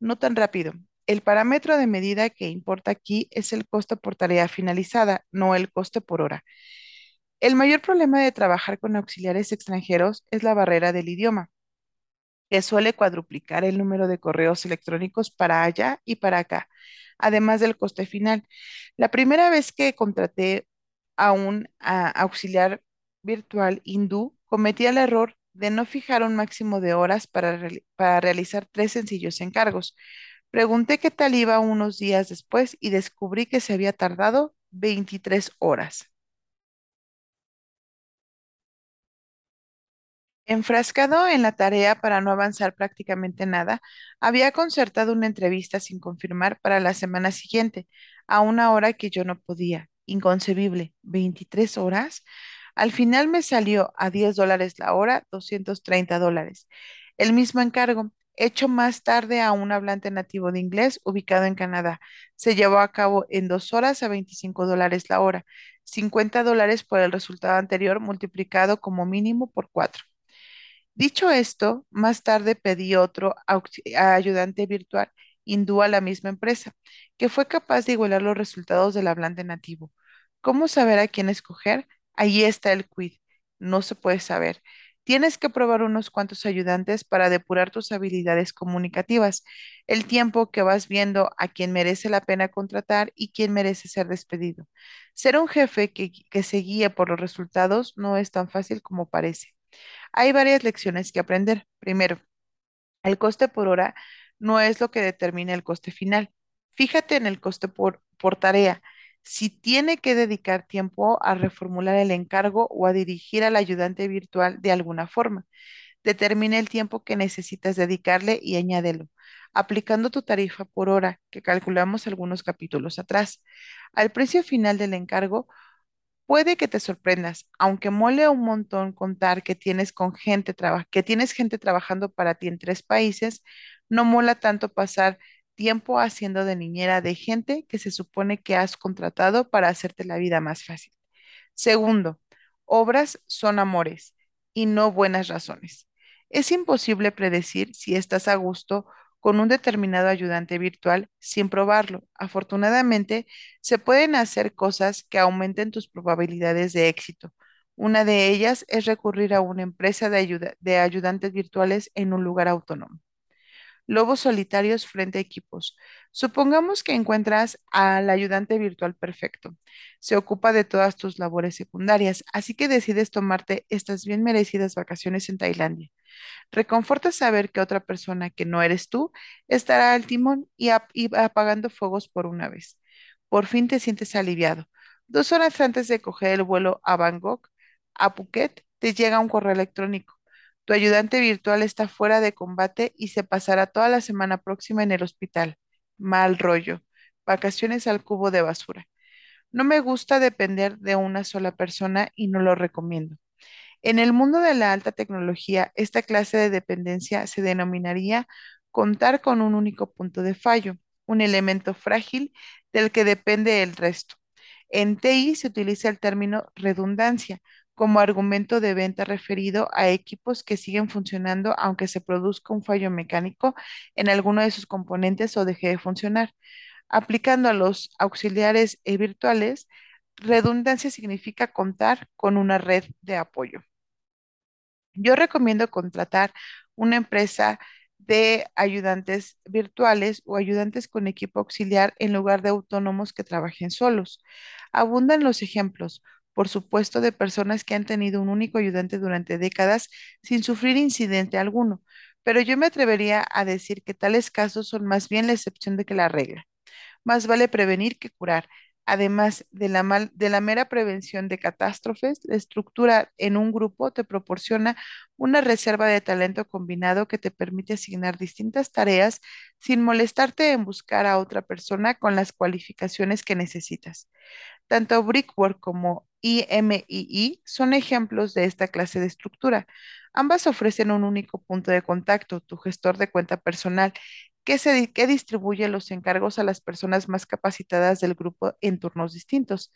No tan rápido. El parámetro de medida que importa aquí es el costo por tarea finalizada, no el coste por hora. El mayor problema de trabajar con auxiliares extranjeros es la barrera del idioma que suele cuadruplicar el número de correos electrónicos para allá y para acá, además del coste final. La primera vez que contraté a un auxiliar virtual hindú, cometí el error de no fijar un máximo de horas para, para realizar tres sencillos encargos. Pregunté qué tal iba unos días después y descubrí que se había tardado 23 horas. Enfrascado en la tarea para no avanzar prácticamente nada, había concertado una entrevista sin confirmar para la semana siguiente, a una hora que yo no podía. Inconcebible. ¿23 horas? Al final me salió a 10 dólares la hora, 230 dólares. El mismo encargo, hecho más tarde a un hablante nativo de inglés ubicado en Canadá. Se llevó a cabo en dos horas a 25 dólares la hora, 50 dólares por el resultado anterior multiplicado como mínimo por cuatro. Dicho esto, más tarde pedí otro ayudante virtual hindú a la misma empresa, que fue capaz de igualar los resultados del hablante nativo. ¿Cómo saber a quién escoger? Ahí está el quid. No se puede saber. Tienes que probar unos cuantos ayudantes para depurar tus habilidades comunicativas, el tiempo que vas viendo a quién merece la pena contratar y quién merece ser despedido. Ser un jefe que, que se guíe por los resultados no es tan fácil como parece. Hay varias lecciones que aprender. Primero, el coste por hora no es lo que determina el coste final. Fíjate en el coste por, por tarea. Si tiene que dedicar tiempo a reformular el encargo o a dirigir al ayudante virtual de alguna forma, determina el tiempo que necesitas dedicarle y añádelo, aplicando tu tarifa por hora que calculamos algunos capítulos atrás. Al precio final del encargo, Puede que te sorprendas, aunque mole un montón contar que tienes con gente que tienes gente trabajando para ti en tres países, no mola tanto pasar tiempo haciendo de niñera de gente que se supone que has contratado para hacerte la vida más fácil. Segundo, obras son amores y no buenas razones. Es imposible predecir si estás a gusto con un determinado ayudante virtual sin probarlo. Afortunadamente, se pueden hacer cosas que aumenten tus probabilidades de éxito. Una de ellas es recurrir a una empresa de ayuda- de ayudantes virtuales en un lugar autónomo. Lobos solitarios frente a equipos. Supongamos que encuentras al ayudante virtual perfecto. Se ocupa de todas tus labores secundarias, así que decides tomarte estas bien merecidas vacaciones en Tailandia. Reconforta saber que otra persona que no eres tú estará al timón y, ap- y apagando fuegos por una vez. Por fin te sientes aliviado. Dos horas antes de coger el vuelo a Bangkok, a Phuket, te llega un correo electrónico. Tu ayudante virtual está fuera de combate y se pasará toda la semana próxima en el hospital. Mal rollo. Vacaciones al cubo de basura. No me gusta depender de una sola persona y no lo recomiendo. En el mundo de la alta tecnología, esta clase de dependencia se denominaría contar con un único punto de fallo, un elemento frágil del que depende el resto. En TI se utiliza el término redundancia como argumento de venta referido a equipos que siguen funcionando aunque se produzca un fallo mecánico en alguno de sus componentes o deje de funcionar. Aplicando a los auxiliares virtuales, redundancia significa contar con una red de apoyo. Yo recomiendo contratar una empresa de ayudantes virtuales o ayudantes con equipo auxiliar en lugar de autónomos que trabajen solos. Abundan los ejemplos, por supuesto, de personas que han tenido un único ayudante durante décadas sin sufrir incidente alguno, pero yo me atrevería a decir que tales casos son más bien la excepción de que la regla. Más vale prevenir que curar. Además de la, mera prevención de catástrofes, la estructura en un grupo te proporciona una reserva de talento combinado que te permite asignar distintas tareas sin molestarte en buscar a otra persona con las cualificaciones que necesitas. Tanto Brickwork como IMII son ejemplos de esta clase de estructura. Ambas ofrecen un único punto de contacto, tu gestor de cuenta personal, que, distribuye los encargos a las personas más capacitadas del grupo en turnos distintos.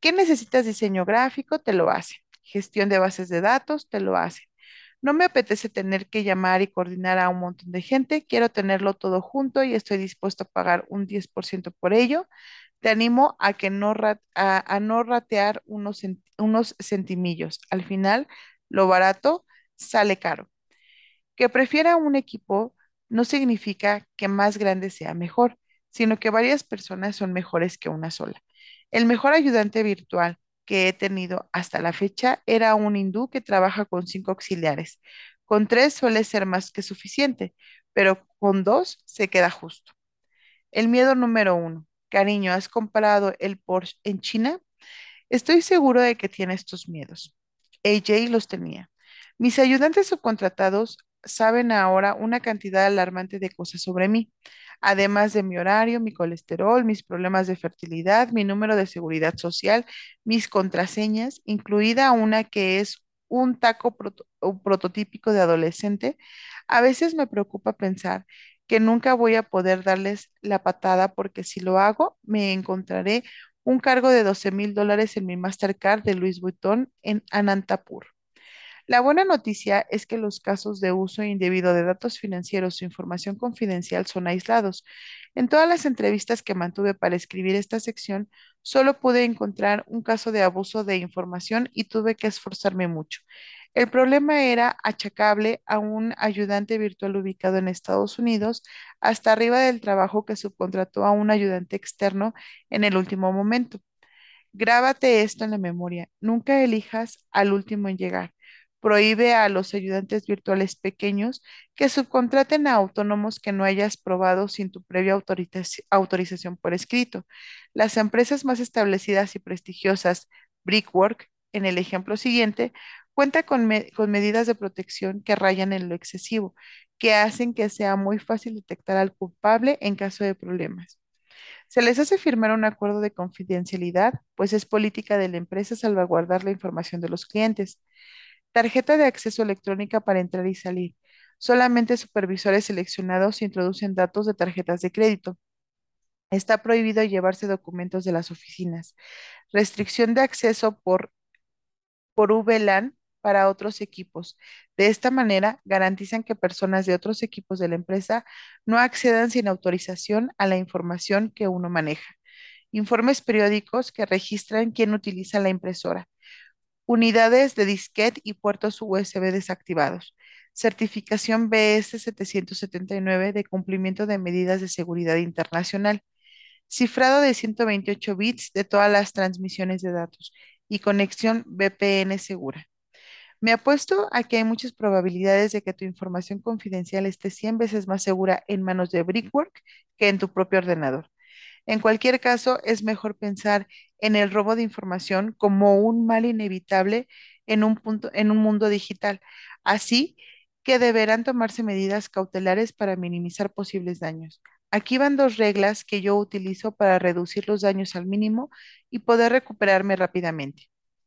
¿Qué necesitas diseño gráfico? Te lo hace. Gestión de bases de datos, te lo hace. No me apetece tener que llamar y coordinar a un montón de gente, quiero tenerlo todo junto y estoy dispuesto a pagar un 10% por ello. Te animo a que no, a, no ratear unos, unos centimillos. Al final, lo barato sale caro. Que prefiera un equipo no significa que más grande sea mejor, sino que varias personas son mejores que una sola. El mejor ayudante virtual que he tenido hasta la fecha era un hindú que trabaja con cinco auxiliares. Con tres suele ser más que suficiente, pero con dos se queda justo. El miedo número uno. Cariño, ¿has comprado el Porsche en China? Estoy seguro de que tienes tus miedos. AJ los tenía. Mis ayudantes subcontratados saben ahora una cantidad alarmante de cosas sobre mí, además de mi horario, mi colesterol, mis problemas de fertilidad, mi número de seguridad social, mis contraseñas, incluida una que es un taco prototípico de adolescente. A veces me preocupa pensar que nunca voy a poder darles la patada porque si lo hago, me encontraré un cargo de doce mil dólares en mi Mastercard de Louis Vuitton en Anantapur. La buena noticia es que los casos de uso indebido de datos financieros o información confidencial son aislados. En todas las entrevistas que mantuve para escribir esta sección, solo pude encontrar un caso de abuso de información y tuve que esforzarme mucho. El problema era achacable a un ayudante virtual ubicado en Estados Unidos, hasta arriba del trabajo que subcontrató a un ayudante externo en el último momento. Grábate esto en la memoria. Nunca elijas al último en llegar. Prohíbe a los ayudantes virtuales pequeños que subcontraten a autónomos que no hayas probado sin tu previa autorizaci- autorización por escrito. Las empresas más establecidas y prestigiosas, Brickwork, en el ejemplo siguiente, cuenta con medidas de protección que rayan en lo excesivo, que hacen que sea muy fácil detectar al culpable en caso de problemas. Se les hace firmar un acuerdo de confidencialidad, pues es política de la empresa salvaguardar la información de los clientes. Tarjeta de acceso electrónica para entrar y salir. Solamente supervisores seleccionados introducen datos de tarjetas de crédito. Está prohibido llevarse documentos de las oficinas. Restricción de acceso por, por VLAN para otros equipos. De esta manera, garantizan que personas de otros equipos de la empresa no accedan sin autorización a la información que uno maneja informes periódicos que registran quién utiliza la impresora, unidades de disquete y puertos USB desactivados, certificación BS 779 de cumplimiento de medidas de seguridad internacional, cifrado de 128 bits de todas las transmisiones de datos y conexión VPN segura. Me apuesto a que hay muchas probabilidades de que tu información confidencial esté 100 veces más segura en manos de Brickwork que en tu propio ordenador. En cualquier caso, es mejor pensar en el robo de información como un mal inevitable en un punto, en un mundo digital. Así que deberán tomarse medidas cautelares para minimizar posibles daños. Aquí van dos reglas que yo utilizo para reducir los daños al mínimo y poder recuperarme rápidamente.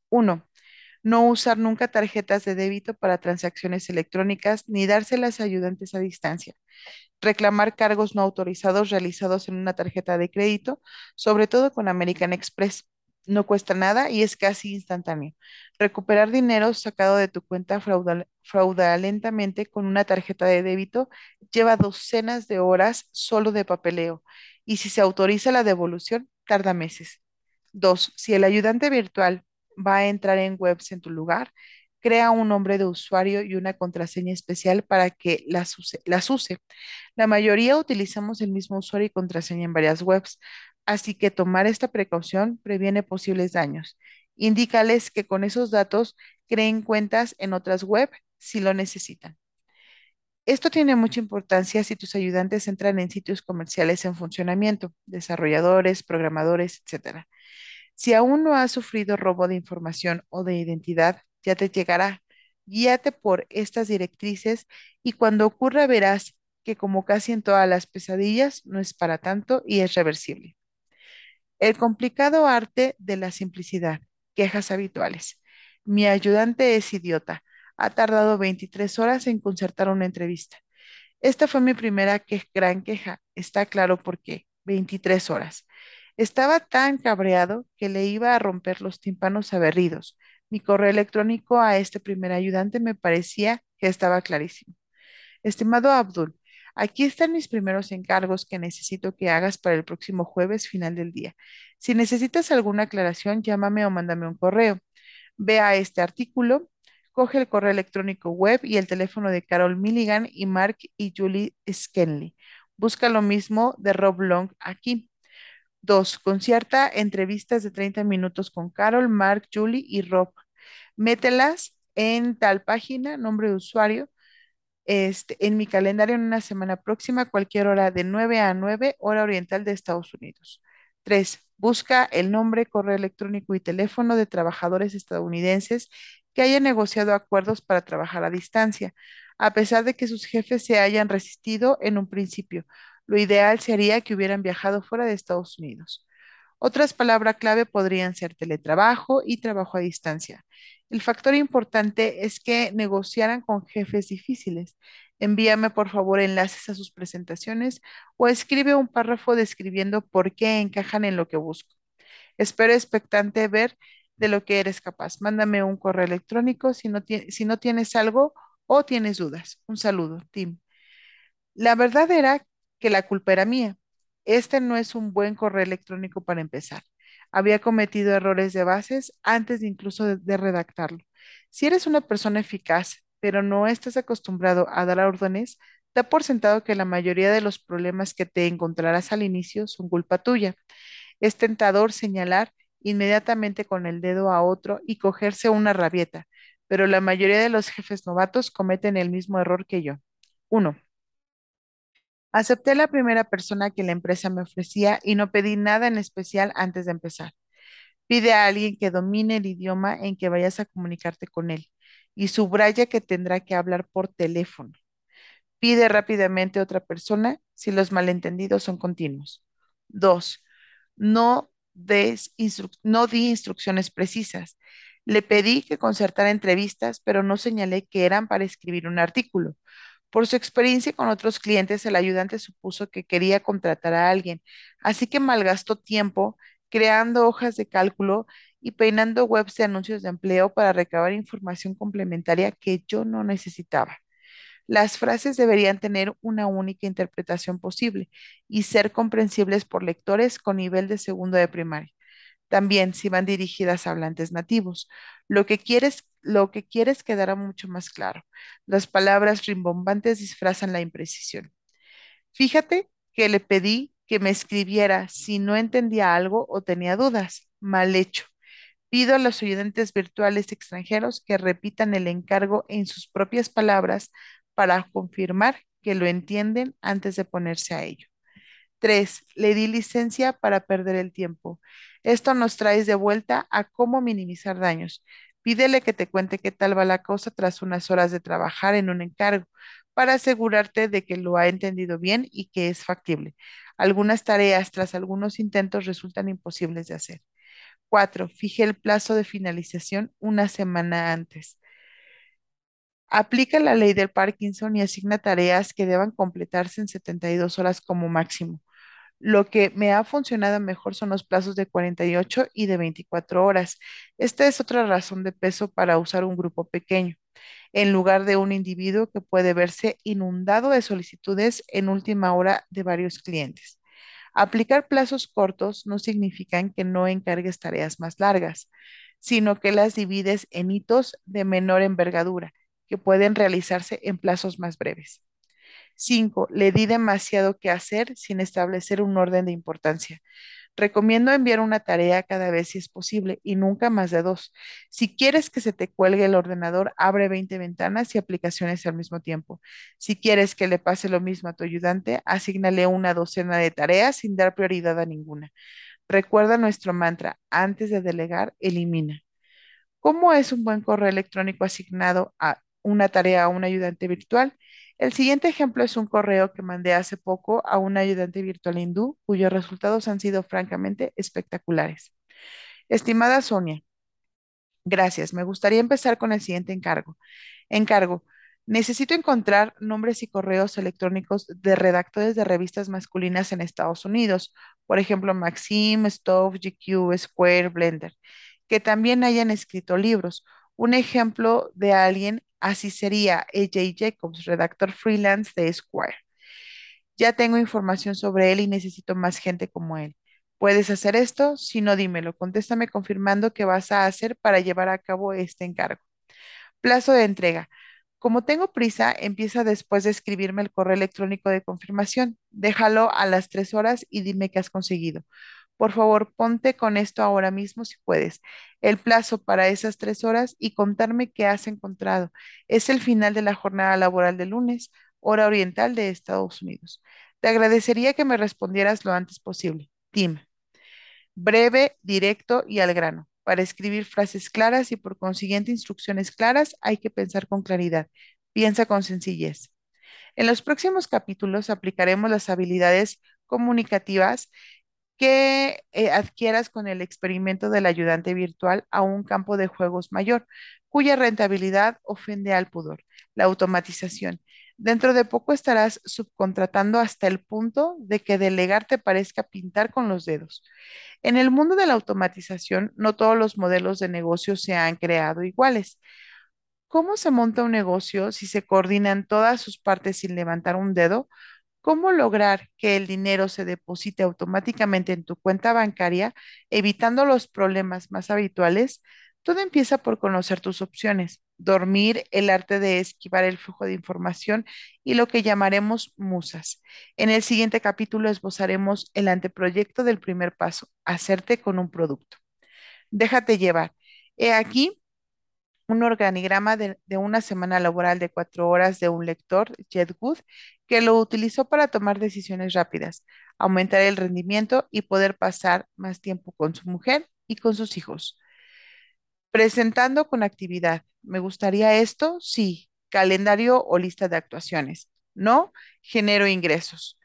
Uno, no usar nunca tarjetas de débito para transacciones electrónicas ni dárselas a ayudantes a distancia reclamar cargos no autorizados realizados en una tarjeta de crédito, sobre todo con American Express. No cuesta nada y es casi instantáneo. Recuperar dinero sacado de tu cuenta fraudal- fraudulentamente con una tarjeta de débito lleva docenas de horas solo de papeleo y si se autoriza la devolución, tarda meses. Dos, si el ayudante virtual va a entrar en webs en tu lugar, crea un nombre de usuario y una contraseña especial para que las use. Use. La mayoría utilizamos el mismo usuario y contraseña en varias webs, así que tomar esta precaución previene posibles daños. Indícales que con esos datos creen cuentas en otras web si lo necesitan. Esto tiene mucha importancia si tus ayudantes entran en sitios comerciales en funcionamiento, desarrolladores, programadores, etcétera. Si aún no has sufrido robo de información o de identidad, ya te llegará. Guíate por estas directrices y cuando ocurra verás que como casi en todas las pesadillas, no es para tanto y es reversible. El complicado arte de la simplicidad. Quejas habituales. Mi ayudante es idiota. Ha tardado 23 horas en concertar una entrevista. Esta fue mi primera que gran queja. Está claro por qué. 23 horas. Estaba tan cabreado que le iba a romper los tímpanos aberridos. Mi correo electrónico a este primer ayudante me parecía que estaba clarísimo. Estimado Abdul, aquí están mis primeros encargos que necesito que hagas para el próximo jueves final del día. Si necesitas alguna aclaración, llámame o mándame un correo. Ve a este artículo, coge el correo electrónico web y el teléfono de Carol Milligan y Mark y Julie Skenley. Busca lo mismo de Rob Long aquí. Dos, concierta entrevistas de 30 minutos con Carol, Mark, Julie y Rob. Mételas en tal página, nombre de usuario, este, en mi calendario en una semana próxima, cualquier hora de 9 a 9, hora oriental de Estados Unidos. Tres, busca el nombre, correo electrónico y teléfono de trabajadores estadounidenses que hayan negociado acuerdos para trabajar a distancia, a pesar de que sus jefes se hayan resistido en un principio. Lo ideal sería que hubieran viajado fuera de Estados Unidos. Otras palabras clave podrían ser teletrabajo y trabajo a distancia. El factor importante es que negociaran con jefes difíciles. Envíame por favor enlaces a sus presentaciones o escribe un párrafo describiendo por qué encajan en lo que busco. Espero expectante ver de lo que eres capaz. Mándame un correo electrónico si no, si no tienes algo o tienes dudas. Un saludo, Tim. La verdad era que la culpa era mía. Este no es un buen correo electrónico para empezar. Había cometido errores de bases antes de incluso de, redactarlo. Si eres una persona eficaz, pero no estás acostumbrado a dar órdenes, da por sentado que la mayoría de los problemas que te encontrarás al inicio son culpa tuya. Es tentador señalar inmediatamente con el dedo a otro y cogerse una rabieta, pero la mayoría de los jefes novatos cometen el mismo error que yo. Uno, Acepté la primera persona que la empresa me ofrecía y no pedí nada en especial antes de empezar. Pide a alguien que domine el idioma en que vayas a comunicarte con él y subraya que tendrá que hablar por teléfono. Pide rápidamente a otra persona si los malentendidos son continuos. Dos, no, des no di instrucciones precisas. Le pedí que concertara entrevistas, pero no señalé que eran para escribir un artículo. Por su experiencia con otros clientes, el ayudante supuso que quería contratar a alguien, así que malgastó tiempo creando hojas de cálculo y peinando webs de anuncios de empleo para recabar información complementaria que yo no necesitaba. Las frases deberían tener una única interpretación posible y ser comprensibles por lectores con nivel de segundo de primaria. También si van dirigidas a hablantes nativos. Lo que quieres, lo que quieres quedará mucho más claro. Las palabras rimbombantes disfrazan la imprecisión. Fíjate que le pedí que me escribiera si no entendía algo o tenía dudas. Mal hecho. Pido a los oyentes virtuales extranjeros que repitan el encargo en sus propias palabras para confirmar que lo entienden antes de ponerse a ello. Tres, le di licencia para perder el tiempo. Esto nos trae de vuelta a cómo minimizar daños. Pídele que te cuente qué tal va la cosa tras unas horas de trabajar en un encargo para asegurarte de que lo ha entendido bien y que es factible. Algunas tareas tras algunos intentos resultan imposibles de hacer. Cuatro, fije el plazo de finalización una semana antes. Aplica la ley del Parkinson y asigna tareas que deban completarse en 72 horas como máximo. Lo que me ha funcionado mejor son los plazos de 48 y de 24 horas. Esta es otra razón de peso para usar un grupo pequeño, en lugar de un individuo que puede verse inundado de solicitudes en última hora de varios clientes. Aplicar plazos cortos no significa que no encargues tareas más largas, sino que las divides en hitos de menor envergadura, que pueden realizarse en plazos más breves. Cinco, le di demasiado que hacer sin establecer un orden de importancia. Recomiendo enviar una tarea cada vez si es posible y nunca más de dos. Si quieres que se te cuelgue el ordenador, abre 20 ventanas y aplicaciones al mismo tiempo. Si quieres que le pase lo mismo a tu ayudante, asígnale una docena de tareas sin dar prioridad a ninguna. Recuerda nuestro mantra, antes de delegar, elimina. ¿Cómo es un buen correo electrónico asignado a una tarea a un ayudante virtual? El siguiente ejemplo es un correo que mandé hace poco a un ayudante virtual hindú cuyos resultados han sido francamente espectaculares. Estimada Sonia, gracias. Me gustaría empezar con el siguiente encargo. Encargo. Necesito encontrar nombres y correos electrónicos de redactores de revistas masculinas en Estados Unidos, por ejemplo, Maxim, Stove, GQ, Square, Blender que también hayan escrito libros. Un ejemplo de alguien así sería AJ Jacobs, redactor freelance de Esquire. Ya tengo información sobre él y necesito más gente como él. ¿Puedes hacer esto? Si no, dímelo. Contéstame confirmando qué vas a hacer para llevar a cabo este encargo. Plazo de entrega. Como tengo prisa, empieza después de escribirme el correo electrónico de confirmación. Déjalo a las tres horas y dime qué has conseguido. Por favor, ponte con esto ahora mismo si puedes. El plazo para esas tres horas y contarme qué has encontrado. Es el final de la jornada laboral de lunes, hora oriental de Estados Unidos. Te agradecería que me respondieras lo antes posible. Tim. Breve, directo y al grano. Para escribir frases claras y por consiguiente instrucciones claras hay que pensar con claridad. Piensa con sencillez. En los próximos capítulos aplicaremos las habilidades comunicativas que eh, adquieras con el experimento del ayudante virtual a un campo de juegos mayor, cuya rentabilidad ofende al pudor, la automatización. Dentro de poco estarás subcontratando hasta el punto de que delegar te parezca pintar con los dedos. En el mundo de la automatización, no todos los modelos de negocio se han creado iguales. ¿Cómo se monta un negocio si se coordinan todas sus partes sin levantar un dedo? ¿Cómo lograr que el dinero se deposite automáticamente en tu cuenta bancaria, evitando los problemas más habituales? Todo empieza por conocer tus opciones, dormir, el arte de esquivar el flujo de información y lo que llamaremos musas. En el siguiente capítulo esbozaremos el anteproyecto del primer paso, hacerte con un producto. Déjate llevar. He aquí un organigrama de, una semana laboral de cuatro horas de un lector, Jed Wood, que lo utilizó para tomar decisiones rápidas, aumentar el rendimiento y poder pasar más tiempo con su mujer y con sus hijos. Presentando con actividad. ¿Me gustaría esto? Sí. Calendario o lista de actuaciones. No. Genero ingresos.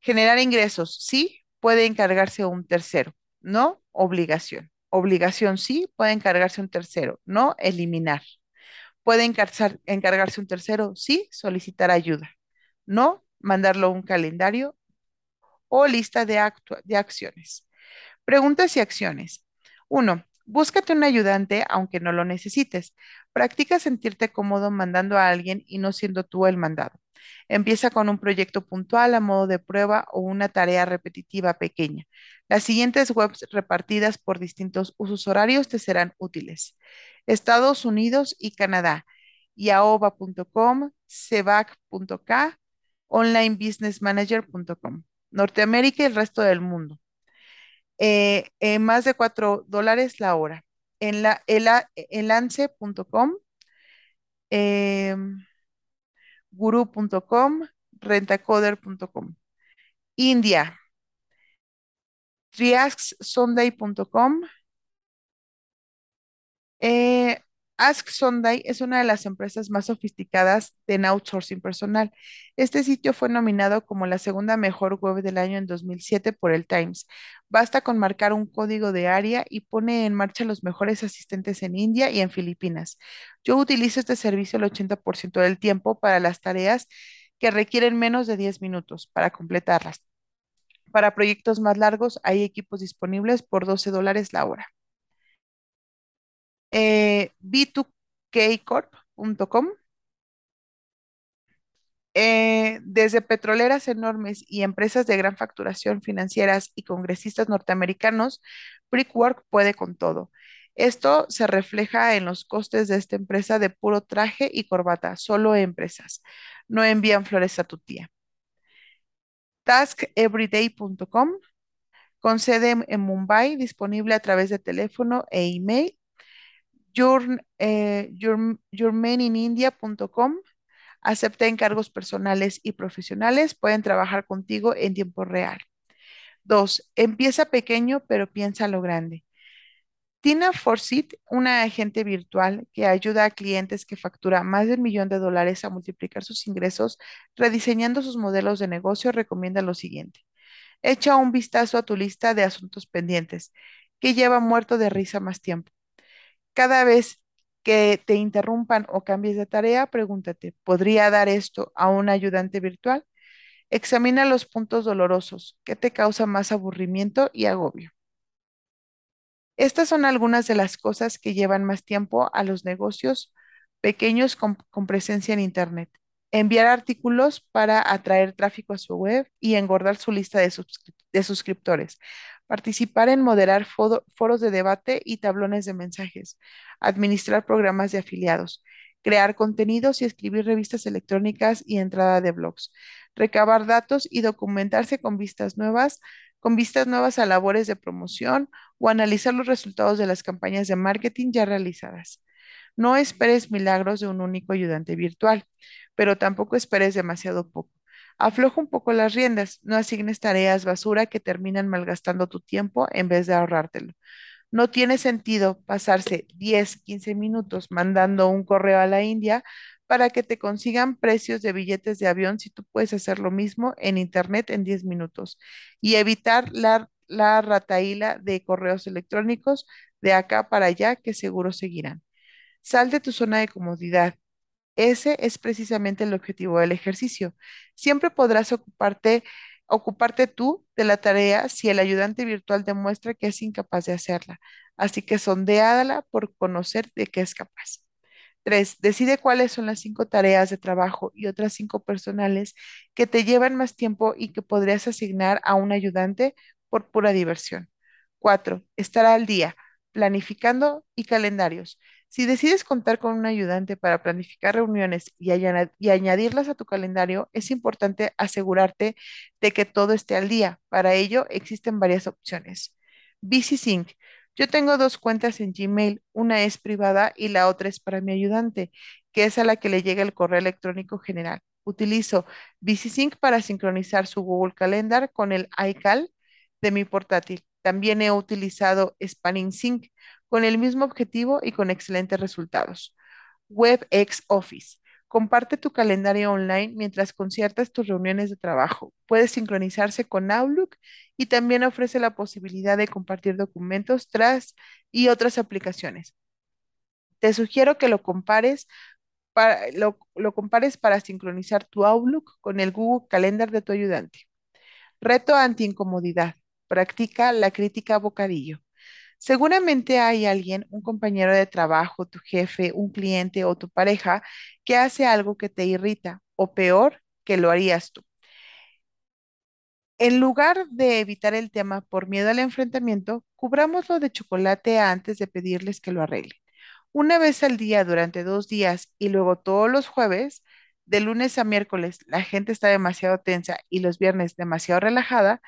Generar ingresos. Sí. Puede encargarse un tercero. No. Obligación. Obligación sí, puede encargarse un tercero, no eliminar. Puede encargarse un tercero, sí, solicitar ayuda, no mandarlo un calendario o lista de, de acciones. Preguntas y acciones. Uno, búscate un ayudante aunque no lo necesites. Practica sentirte cómodo mandando a alguien y no siendo tú el mandado. Empieza con un proyecto puntual a modo de prueba o una tarea repetitiva pequeña. Las siguientes webs repartidas por distintos usos horarios te serán útiles. Estados Unidos y Canadá, yaoba.com, cebac.k, onlinebusinessmanager.com. Norteamérica y el resto del mundo. Eh, eh, más de 4 dólares la hora. En la, lance.com, eh, guru.com, rentacoder.com. India, triasksunday.com. Eh, Ask Sunday es una de las empresas más sofisticadas en outsourcing personal. Este sitio fue nominado como la segunda mejor web del año en 2007 por el Times. Basta con marcar un código de área y pone en marcha los mejores asistentes en India y en Filipinas. Yo utilizo este servicio el 80% del tiempo para las tareas que requieren menos de 10 minutos para completarlas. Para proyectos más largos hay equipos disponibles por 12 dólares la hora. Eh, b2kcorp.com. Eh, desde petroleras enormes y empresas de gran facturación financieras y congresistas norteamericanos, Brickwork puede con todo. Esto se refleja en los costes de esta empresa de puro traje y corbata, solo empresas. No envían flores a tu tía. TaskEveryday.com con sede en, Mumbai, disponible a través de teléfono e email. Your, eh, acepta encargos personales y profesionales, pueden trabajar contigo en tiempo real. Dos, empieza pequeño, pero piensa lo grande. Tina Forsyth, una agente virtual que ayuda a clientes que factura más de un millón de dólares a multiplicar sus ingresos, rediseñando sus modelos de negocio, recomienda lo siguiente. Echa un vistazo a tu lista de asuntos pendientes, que lleva muerto de risa más tiempo. Cada vez que te interrumpan o cambies de tarea, pregúntate, ¿podría dar esto a un ayudante virtual? Examina los puntos dolorosos, ¿qué te causa más aburrimiento y agobio? Estas son algunas de las cosas que llevan más tiempo a los negocios pequeños con, presencia en Internet. Enviar artículos para atraer tráfico a su web y engordar su lista de suscriptores. Participar en moderar foros de debate y tablones de mensajes. Administrar programas de afiliados. Crear contenidos y escribir revistas electrónicas y entrada de blogs. Recabar datos y documentarse con vistas nuevas, con vistas nuevas a labores de promoción o analizar los resultados de las campañas de marketing ya realizadas. No esperes milagros de un único ayudante virtual, pero tampoco esperes demasiado poco. Afloja un poco las riendas, no asignes tareas basura que terminan malgastando tu tiempo en vez de ahorrártelo. No tiene sentido pasarse 10, 15 minutos mandando un correo a la India para que te consigan precios de billetes de avión si tú puedes hacer lo mismo en Internet en 10 minutos y evitar la, la rataíla de correos electrónicos de acá para allá que seguro seguirán. Sal de tu zona de comodidad. Ese es precisamente el objetivo del ejercicio. Siempre podrás ocuparte, ocuparte tú de la tarea si el ayudante virtual demuestra que es incapaz de hacerla. Así que sondeádala por conocer de qué es capaz. Tres, decide cuáles son las cinco tareas de trabajo y otras cinco personales que te llevan más tiempo y que podrías asignar a un ayudante por pura diversión. Cuatro, estar al día, planificando y calendarios. Si decides contar con un ayudante para planificar reuniones y, añadirlas a tu calendario, es importante asegurarte de que todo esté al día. Para ello existen varias opciones. BusySync. Yo tengo dos cuentas en Gmail, una es privada y la otra es para mi ayudante, que es a la que le llega el correo electrónico general. Utilizo BusySync para sincronizar su Google Calendar con el iCal de mi portátil. También he utilizado Spanning Sync con el mismo objetivo y con excelentes resultados. WebEx Office. Comparte tu calendario online mientras conciertas tus reuniones de trabajo. Puede sincronizarse con Outlook y también ofrece la posibilidad de compartir documentos tras y otras aplicaciones. Te sugiero que lo compares para, lo, lo compares para sincronizar tu Outlook con el Google Calendar de tu ayudante. Reto anti-incomodidad. Practica la crítica bocadillo. Seguramente hay alguien, un compañero de trabajo, tu jefe, un cliente o tu pareja que hace algo que te irrita o peor, que lo harías tú. En lugar de evitar el tema por miedo al enfrentamiento, cubrámoslo de chocolate antes de pedirles que lo arreglen. Una vez al día durante dos días y luego todos los jueves, de lunes a miércoles, la gente está demasiado tensa y los viernes demasiado relajada.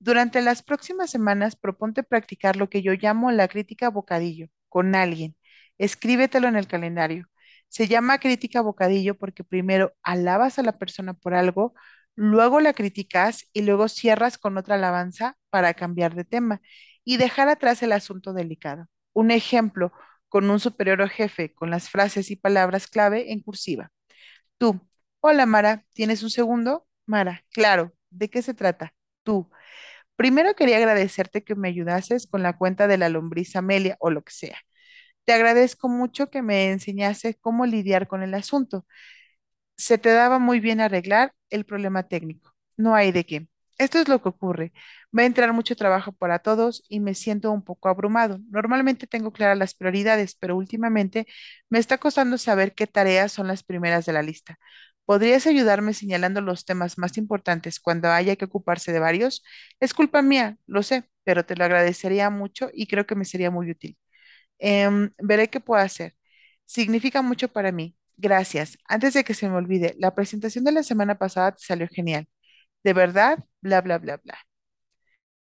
Durante las próximas semanas, proponte practicar lo que yo llamo la crítica bocadillo con alguien. Escríbetelo en el calendario. Se llama crítica bocadillo porque primero alabas a la persona por algo, luego la criticas y luego cierras con otra alabanza para cambiar de tema y dejar atrás el asunto delicado. Un ejemplo con un superior o jefe con las frases y palabras clave en cursiva. Tú, hola Mara, ¿tienes un segundo? Mara, claro, ¿de qué se trata? Tú. Primero quería agradecerte que me ayudases con la cuenta de la lombriz Amelia o lo que sea. Te agradezco mucho que me enseñases cómo lidiar con el asunto. Se te daba muy bien arreglar el problema técnico. No hay de qué. Esto es lo que ocurre. Va a entrar mucho trabajo para todos y me siento un poco abrumado. Normalmente tengo claras las prioridades, pero últimamente me está costando saber qué tareas son las primeras de la lista. ¿Podrías ayudarme señalando los temas más importantes cuando haya que ocuparse de varios? Es culpa mía, lo sé, pero te lo agradecería mucho y creo que me sería muy útil. Em, veré qué puedo hacer. Significa mucho para mí. Gracias. Antes de que se me olvide, la presentación de la semana pasada te salió genial. De verdad, bla, bla, bla, bla.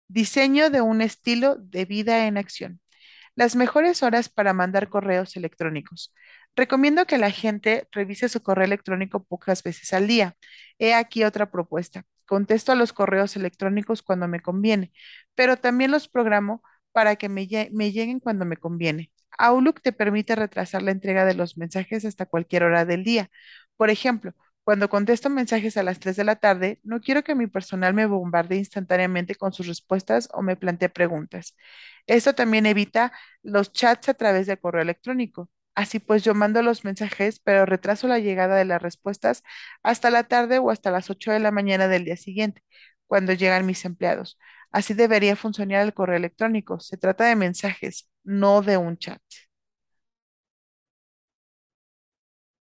Diseño de un estilo de vida en acción. Las mejores horas para mandar correos electrónicos. Recomiendo que la gente revise su correo electrónico pocas veces al día. He aquí otra propuesta. Contesto a los correos electrónicos cuando me conviene, pero también los programo para que me, me lleguen cuando me conviene. Outlook te permite retrasar la entrega de los mensajes hasta cualquier hora del día. Por ejemplo, cuando contesto mensajes a las 3 de la tarde, no quiero que mi personal me bombarde instantáneamente con sus respuestas o me plantee preguntas. Esto también evita los chats a través de correo electrónico. Así pues, yo mando los mensajes, pero retraso la llegada de las respuestas hasta la tarde o hasta las 8 de la mañana del día siguiente, cuando llegan mis empleados. Así debería funcionar el correo electrónico. Se trata de mensajes, no de un chat.